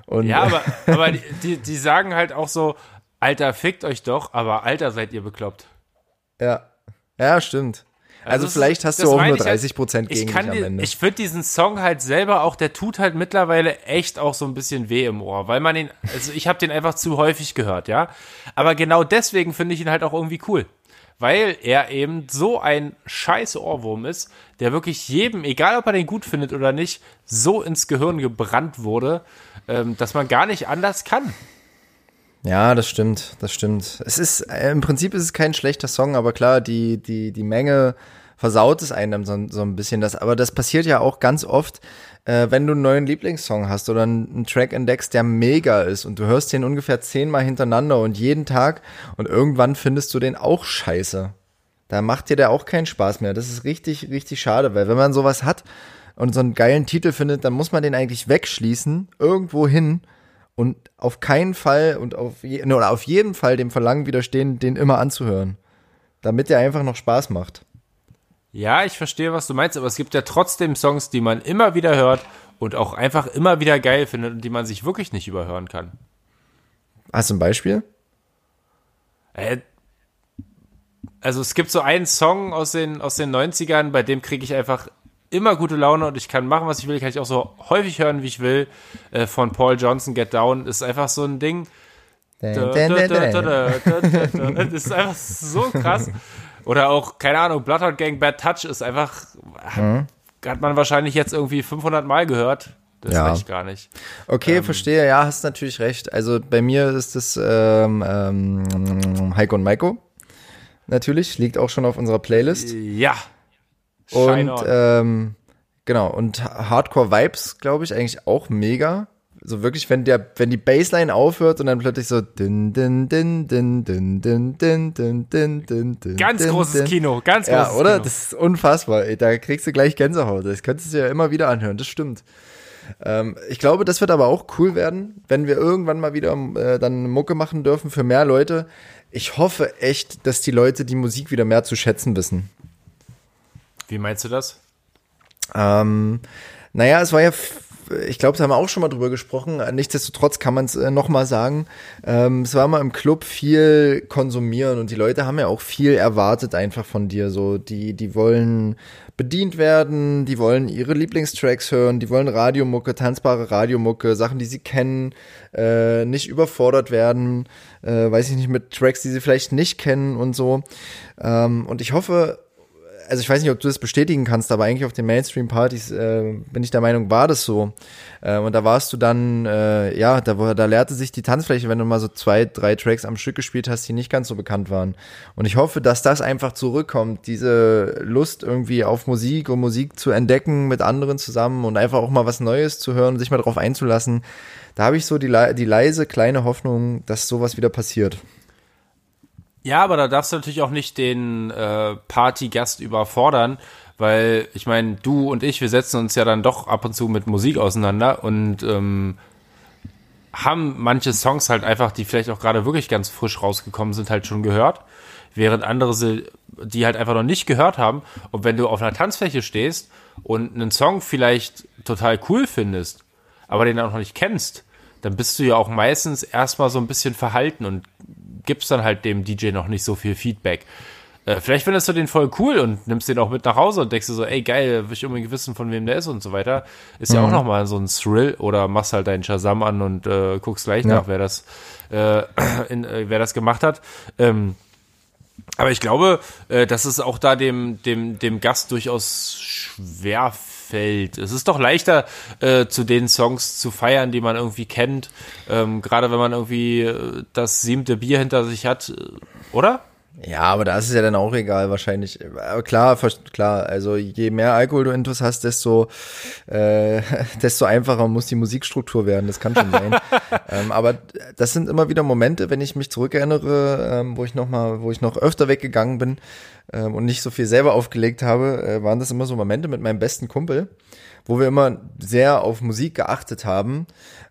Und, ja, aber, aber die, die, die sagen halt auch so, Alter, fickt euch doch, aber Alter, seid ihr bekloppt. Ja, ja, stimmt. Also, Also vielleicht hast du auch nur ich halt, 30 Prozent Ich gegen kann dich am die, Ende. ich finde diesen Song halt selber auch, der tut halt mittlerweile echt auch so ein bisschen weh im Ohr, weil man ihn, also ich habe den einfach zu häufig gehört, ja. Aber genau deswegen finde ich ihn halt auch irgendwie cool. Weil er eben so ein scheiß Ohrwurm ist, der wirklich jedem, egal ob er den gut findet oder nicht, so ins Gehirn gebrannt wurde, ähm, dass man gar nicht anders kann. Ja, das stimmt, das stimmt. Es ist, äh, im Prinzip ist es kein schlechter Song, aber klar, die, die, die Menge versaut es einem so, so ein bisschen. Das, aber das passiert ja auch ganz oft, äh, wenn du einen neuen Lieblingssong hast oder einen, einen Track entdeckst, der mega ist und du hörst den ungefähr zehnmal hintereinander und jeden Tag und irgendwann findest du den auch scheiße. Da macht dir der auch keinen Spaß mehr. Das ist richtig, richtig schade, weil wenn man sowas hat und so einen geilen Titel findet, dann muss man den eigentlich wegschließen, irgendwo hin und auf keinen Fall und auf, je, ne, oder auf jeden Fall dem Verlangen widerstehen, den immer anzuhören. Damit der einfach noch Spaß macht. Ja, ich verstehe, was du meinst, aber es gibt ja trotzdem Songs, die man immer wieder hört und auch einfach immer wieder geil findet und die man sich wirklich nicht überhören kann. Hast du ein Beispiel? Äh, Also es gibt so einen Song aus den, aus den 90ern, bei dem kriege ich einfach immer gute Laune und ich kann machen, was ich will. Kann ich auch so häufig hören, wie ich will. Äh, von Paul Johnson, Get Down, ist einfach so ein Ding. Da, da, da, da, da, da, da. Das ist einfach so krass. Oder auch, keine Ahnung, Bloodhound Gang Bad Touch ist einfach, hat man wahrscheinlich jetzt irgendwie 500 Mal gehört. Das Ja. reicht gar nicht. Okay, verstehe, ja, hast natürlich recht. Also bei mir ist es ähm, ähm, Heiko und Maiko. Natürlich, liegt auch schon auf unserer Playlist. Ja. Shine Und ähm, genau, und Hardcore Vibes, glaube ich, eigentlich auch mega. So wirklich, wenn der, wenn die Bassline aufhört und dann plötzlich so din, din, din, din, din, din, din, din, din, din, din, Ganz din, großes din. Kino, ganz Ja, großes oder? Kino. Das ist unfassbar. Ey, da kriegst du gleich Gänsehaut. Das könntest du ja immer wieder anhören. Das stimmt. Ähm, ich glaube, das wird aber auch cool werden, wenn wir irgendwann mal wieder äh, dann Mucke machen dürfen für mehr Leute. Ich hoffe echt, dass die Leute die Musik wieder mehr zu schätzen wissen. Wie meinst du das? Ähm, naja, es war ja, ich glaube, da haben wir auch schon mal drüber gesprochen. Nichtsdestotrotz kann man es äh, nochmal sagen. Ähm, es war mal im Club viel konsumieren und die Leute haben ja auch viel erwartet einfach von dir. So, die, die wollen bedient werden, die wollen ihre Lieblingstracks hören, die wollen Radiomucke, tanzbare Radiomucke, Sachen, die sie kennen, äh, nicht überfordert werden, äh, weiß ich nicht, mit Tracks, die sie vielleicht nicht kennen und so. Ähm, und ich hoffe, also ich weiß nicht, ob du das bestätigen kannst, aber eigentlich auf den Mainstream-Partys äh, bin ich der Meinung, war das so. Äh, und da warst du dann, äh, ja, da, da leerte sich die Tanzfläche, wenn du mal so zwei, drei Tracks am Stück gespielt hast, die nicht ganz so bekannt waren. Und ich hoffe, dass das einfach zurückkommt, diese Lust irgendwie auf Musik und Musik zu entdecken mit anderen zusammen und einfach auch mal was Neues zu hören, sich mal drauf einzulassen. Da habe ich so die, die leise, kleine Hoffnung, dass sowas wieder passiert. Ja, aber da darfst du natürlich auch nicht den äh, Partygast überfordern, weil ich meine, du und ich, wir setzen uns ja dann doch ab und zu mit Musik auseinander und ähm, haben manche Songs halt einfach, die vielleicht auch gerade wirklich ganz frisch rausgekommen sind, halt schon gehört, während andere sie, die halt einfach noch nicht gehört haben. Und wenn du auf einer Tanzfläche stehst und einen Song vielleicht total cool findest, aber den auch noch nicht kennst, dann bist du ja auch meistens erstmal so ein bisschen verhalten und gibst dann halt dem DJ noch nicht so viel Feedback. Äh, vielleicht findest du den voll cool und nimmst den auch mit nach Hause und denkst dir so, ey geil, will ich unbedingt wissen, von wem der ist und so weiter. Ist ja auch nochmal so ein Thrill oder machst halt deinen Shazam an und äh, guckst gleich Ja. nach, wer das, äh, in, äh, wer das gemacht hat. Ähm, aber ich glaube, äh, dass es auch da dem, dem, dem Gast durchaus schwer fällt. Es ist doch leichter, äh, zu den Songs zu feiern, die man irgendwie kennt. Ähm, Gerade wenn man irgendwie äh, das siebte Bier hinter sich hat, äh, oder? Ja, aber da ist es ja dann auch egal wahrscheinlich. Aber klar, klar, also je mehr Alkohol du intus hast, desto, äh, desto einfacher muss die Musikstruktur werden. Das kann schon sein. ähm, aber das sind immer wieder Momente, wenn ich mich zurückerinnere, ähm, wo ich noch mal, wo ich noch öfter weggegangen bin ähm, und nicht so viel selber aufgelegt habe, äh, waren das immer so Momente mit meinem besten Kumpel, wo wir immer sehr auf Musik geachtet haben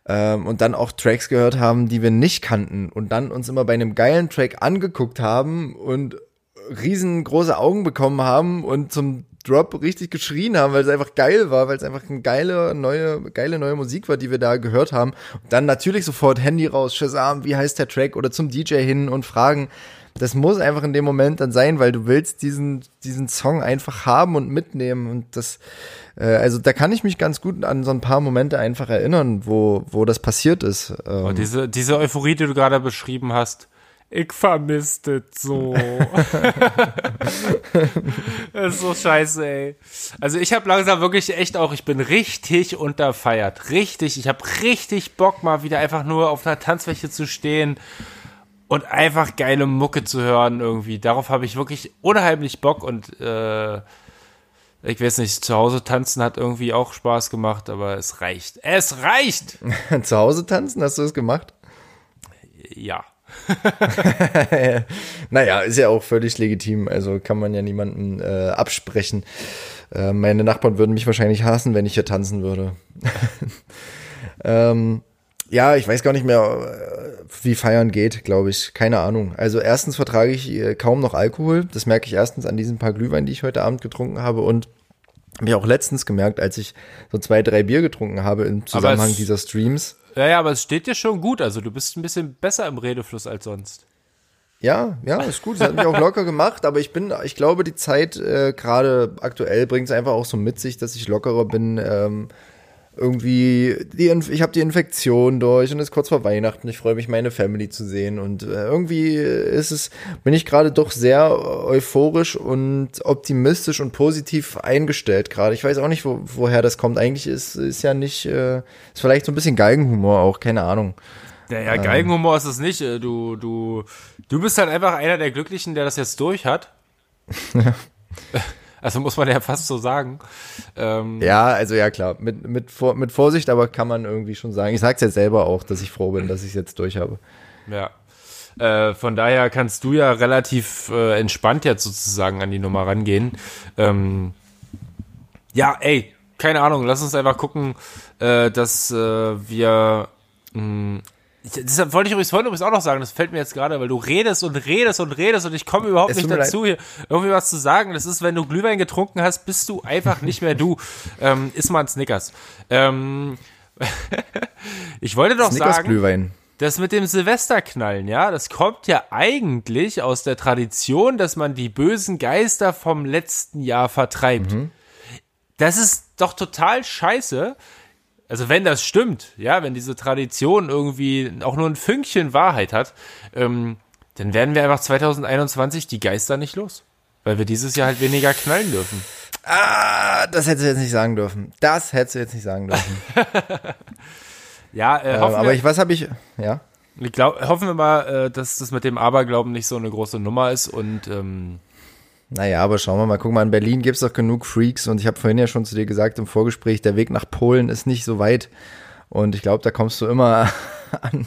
ähm, und dann auch Tracks gehört haben, die wir nicht kannten und dann uns immer bei einem geilen Track angeguckt haben und riesengroße Augen bekommen haben und zum Drop richtig geschrien haben, weil es einfach geil war, weil es einfach eine geile neue, geile neue Musik war, die wir da gehört haben. Und dann natürlich sofort Handy raus, Shazam, wie heißt der Track oder zum DJ hin und fragen. Das muss einfach in dem Moment dann sein, weil du willst diesen, diesen Song einfach haben und mitnehmen und das, äh, also da kann ich mich ganz gut an so ein paar Momente einfach erinnern, wo, wo das passiert ist. Ähm. diese, diese Euphorie, die du gerade beschrieben hast, ich vermisst es so. das ist so scheiße, ey. Also ich habe langsam wirklich echt auch, ich bin richtig unterfeiert. Richtig, ich habe richtig Bock mal wieder einfach nur auf einer Tanzfläche zu stehen und einfach geile Mucke zu hören irgendwie. Darauf habe ich wirklich unheimlich Bock und äh, ich weiß nicht, zu Hause tanzen hat irgendwie auch Spaß gemacht, aber es reicht. Es reicht! zu Hause tanzen, hast du es gemacht? Ja. naja, ist ja auch völlig legitim. Also kann man ja niemanden äh, absprechen. Äh, meine Nachbarn würden mich wahrscheinlich hassen, wenn ich hier tanzen würde. ähm, ja, ich weiß gar nicht mehr, äh, wie feiern geht, glaube ich. Keine Ahnung. Also erstens vertrage ich äh, kaum noch Alkohol. Das merke ich erstens an diesen paar Glühwein, die ich heute Abend getrunken habe. Und habe ich auch letztens gemerkt, als ich so zwei, drei Bier getrunken habe im Zusammenhang dieser Streams. Ja, ja, aber es steht dir schon gut. Also du bist ein bisschen besser im Redefluss als sonst. Ja, ja, ist gut. Das hat mich auch locker gemacht, aber ich bin, ich glaube, die Zeit äh, gerade aktuell bringt es einfach auch so mit sich, dass ich lockerer bin. Ähm, irgendwie, die, ich habe die Infektion durch und es ist kurz vor Weihnachten. Ich freue mich, meine Family zu sehen. Und äh, irgendwie ist es, bin ich gerade doch sehr euphorisch und optimistisch und positiv eingestellt gerade. Ich weiß auch nicht, wo, woher das kommt. Eigentlich ist, ist ja nicht, äh, ist vielleicht so ein bisschen Galgenhumor auch, keine Ahnung. Ja, ja, Galgenhumor ähm. ist es nicht. Äh, du, du, du bist halt einfach einer der Glücklichen, der das jetzt durch hat. Ja. Also muss man ja fast so sagen. Ähm, ja, also ja klar, mit, mit, mit Vorsicht, aber kann man irgendwie schon sagen. Ich sag's jetzt selber auch, dass ich froh bin, dass ich es jetzt durch habe. Ja. Äh, von daher kannst du ja relativ äh, entspannt jetzt sozusagen an die Nummer rangehen. Ähm, ja, ey, keine Ahnung, lass uns einfach gucken, äh, dass äh, wir mh, Deshalb wollte ich übrigens vorhin übrigens auch noch sagen, das fällt mir jetzt gerade, weil du redest und redest und redest und ich komme überhaupt es nicht dazu, hier irgendwie was zu sagen. Das ist, wenn du Glühwein getrunken hast, bist du einfach nicht mehr du. Ähm, iss mal ein Snickers. Ähm, ich wollte doch Snickers sagen, Glühwein. das mit dem Silvesterknallen, ja, das kommt ja eigentlich aus der Tradition, dass man die bösen Geister vom letzten Jahr vertreibt. Mhm. Das ist doch total scheiße, also wenn das stimmt, ja, wenn diese Tradition irgendwie auch nur ein Fünkchen Wahrheit hat, ähm, dann werden wir einfach 2021 die Geister nicht los. Weil wir dieses Jahr halt weniger knallen dürfen. Ah, das hättest du jetzt nicht sagen dürfen. Das hättest du jetzt nicht sagen dürfen. ja, äh, ähm, aber ich, was habe ich, ja? Ich glaub, hoffen wir mal, äh, dass das mit dem Aberglauben nicht so eine große Nummer ist und ähm, naja, aber schauen wir mal. Guck mal, in Berlin gibt es doch genug Freaks und ich habe vorhin ja schon zu dir gesagt im Vorgespräch, der Weg nach Polen ist nicht so weit und ich glaube, da kommst du immer an,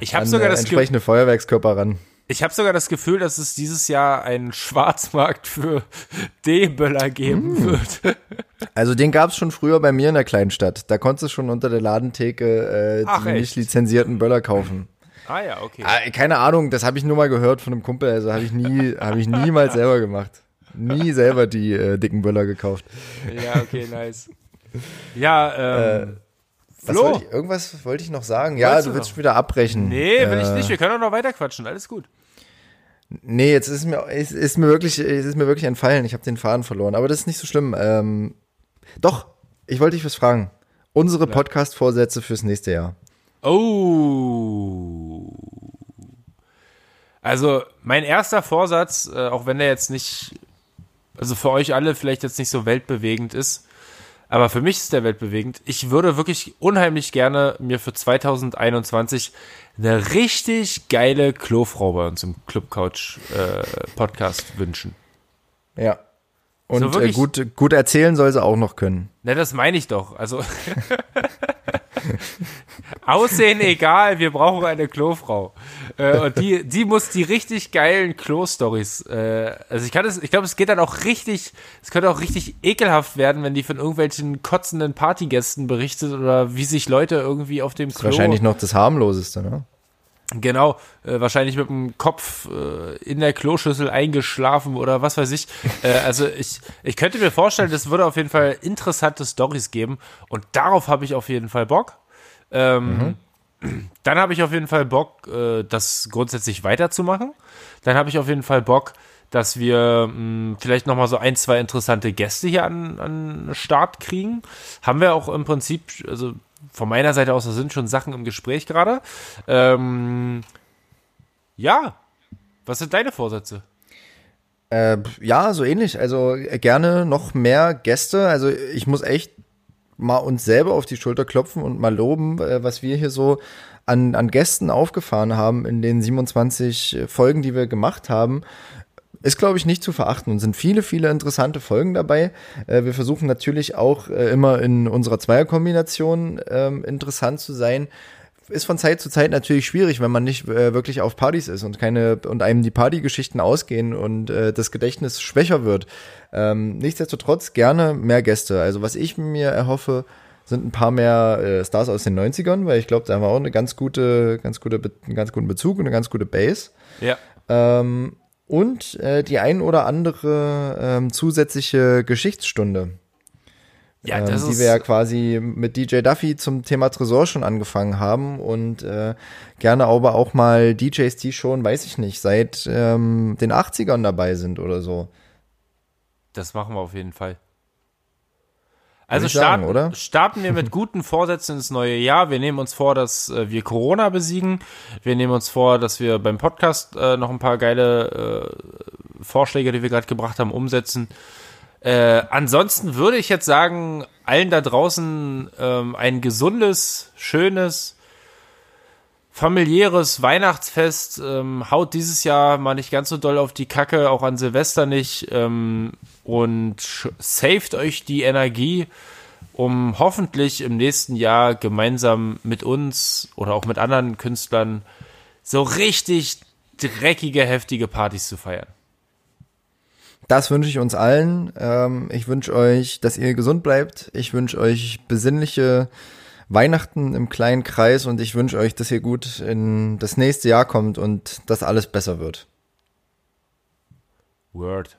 ich an sogar das entsprechende Feuerwerkskörper ran. Ich habe sogar das Gefühl, dass es dieses Jahr einen Schwarzmarkt für D-Böller geben mm. wird. Also den gab es schon früher bei mir in der kleinen Stadt. Da konntest du schon unter der Ladentheke äh, Ach, die echt? nicht lizenzierten Böller kaufen. Ah ja, okay. Ah, keine Ahnung, das habe ich nur mal gehört von einem Kumpel, also habe ich nie, habe ich niemals selber gemacht. Nie selber die äh, dicken Böller gekauft. Ja, okay, nice. Ja, ähm. Äh, Flo. Wollte ich, irgendwas wollte ich noch sagen. Ja, du, du willst wieder abbrechen. Nee, will äh, ich nicht. Wir können auch noch weiter quatschen. Alles gut. Nee, jetzt ist mir, ist, ist mir wirklich, ist mir wirklich entfallen. Ich habe den Faden verloren. Aber das ist nicht so schlimm. Ähm, doch, ich wollte dich was fragen. Unsere. Podcast-Vorsätze fürs nächste Jahr. Oh. Also, mein erster Vorsatz, äh, auch wenn der jetzt nicht, also für euch alle vielleicht jetzt nicht so weltbewegend ist, aber für mich ist der weltbewegend. Ich würde wirklich unheimlich gerne mir für 2021 eine richtig geile Klofrau bei uns im Club Couch äh, Podcast wünschen. Ja. Und so äh, gut, gut erzählen soll sie auch noch können. Ne, das meine ich doch. Also Aussehen egal, wir brauchen eine Klofrau. Äh, und die, die muss die richtig geilen Klo-Stories. Äh, also ich kann es, ich glaube, es geht dann auch richtig, es könnte auch richtig ekelhaft werden, wenn die von irgendwelchen kotzenden Partygästen berichtet oder wie sich Leute irgendwie auf dem Klo. Das ist wahrscheinlich noch das harmloseste, ne? Genau, äh, wahrscheinlich mit dem Kopf äh, in der Kloschüssel eingeschlafen oder was weiß ich. Äh, also ich, ich könnte mir vorstellen, das würde auf jeden Fall interessante Stories geben und darauf habe ich auf jeden Fall Bock. Ähm, mhm. Dann habe ich auf jeden Fall Bock, äh, das grundsätzlich weiterzumachen. Dann habe ich auf jeden Fall Bock, dass wir mh, hm, vielleicht noch mal so ein, zwei interessante Gäste hier an, an Start kriegen. Haben wir auch im Prinzip, also von meiner Seite aus, da sind schon Sachen im Gespräch gerade. Ähm, ja, was sind deine Vorsätze? Äh, ja, so ähnlich. Also äh, gerne noch mehr Gäste. Also ich muss echt mal uns selber auf die Schulter klopfen und mal loben, äh, was wir hier so an, an Gästen aufgefahren haben in den 27 Folgen, die wir gemacht haben ist, glaube ich, nicht zu verachten und sind viele, viele interessante Folgen dabei. Äh, wir versuchen natürlich auch äh, immer in unserer Zweierkombination ähm, interessant zu sein. Ist von Zeit zu Zeit natürlich schwierig, wenn man nicht äh, wirklich auf Partys ist und keine und einem die Partygeschichten ausgehen und äh, das Gedächtnis schwächer wird. Ähm, nichtsdestotrotz gerne mehr Gäste. Also was ich mir erhoffe, sind ein paar mehr äh, Stars aus den 90ern, weil ich glaube, da haben wir auch eine ganz gute, ganz gute, einen ganz guten Bezug und eine ganz gute Base. Ja. Ähm, und äh, die ein oder andere ähm, zusätzliche Geschichtsstunde. Ja, ähm, das die wir ja quasi mit DJ Duffy zum Thema Tresor schon angefangen haben und äh, gerne aber auch mal DJs, die schon, weiß ich nicht, seit ähm, den 80ern dabei sind oder so. Das machen wir auf jeden Fall. Also starten, sagen, oder? starten wir mit guten Vorsätzen ins neue Jahr. Wir nehmen uns vor, dass äh, wir Corona besiegen. Wir nehmen uns vor, dass wir beim Podcast äh, noch ein paar geile äh, Vorschläge, die wir gerade gebracht haben, umsetzen. Äh, ansonsten würde ich jetzt sagen, allen da draußen ähm, ein gesundes, schönes, familiäres Weihnachtsfest. Ähm, haut dieses Jahr mal nicht ganz so doll auf die Kacke, auch an Silvester nicht. Ähm, und saved euch die Energie, um hoffentlich im nächsten Jahr gemeinsam mit uns oder auch mit anderen Künstlern so richtig dreckige, heftige Partys zu feiern. Das wünsche ich uns allen. Ähm, ich wünsche euch, dass ihr gesund bleibt. Ich wünsche euch besinnliche Weihnachten im kleinen Kreis und ich wünsche euch, dass ihr gut in das nächste Jahr kommt und dass alles besser wird. Word.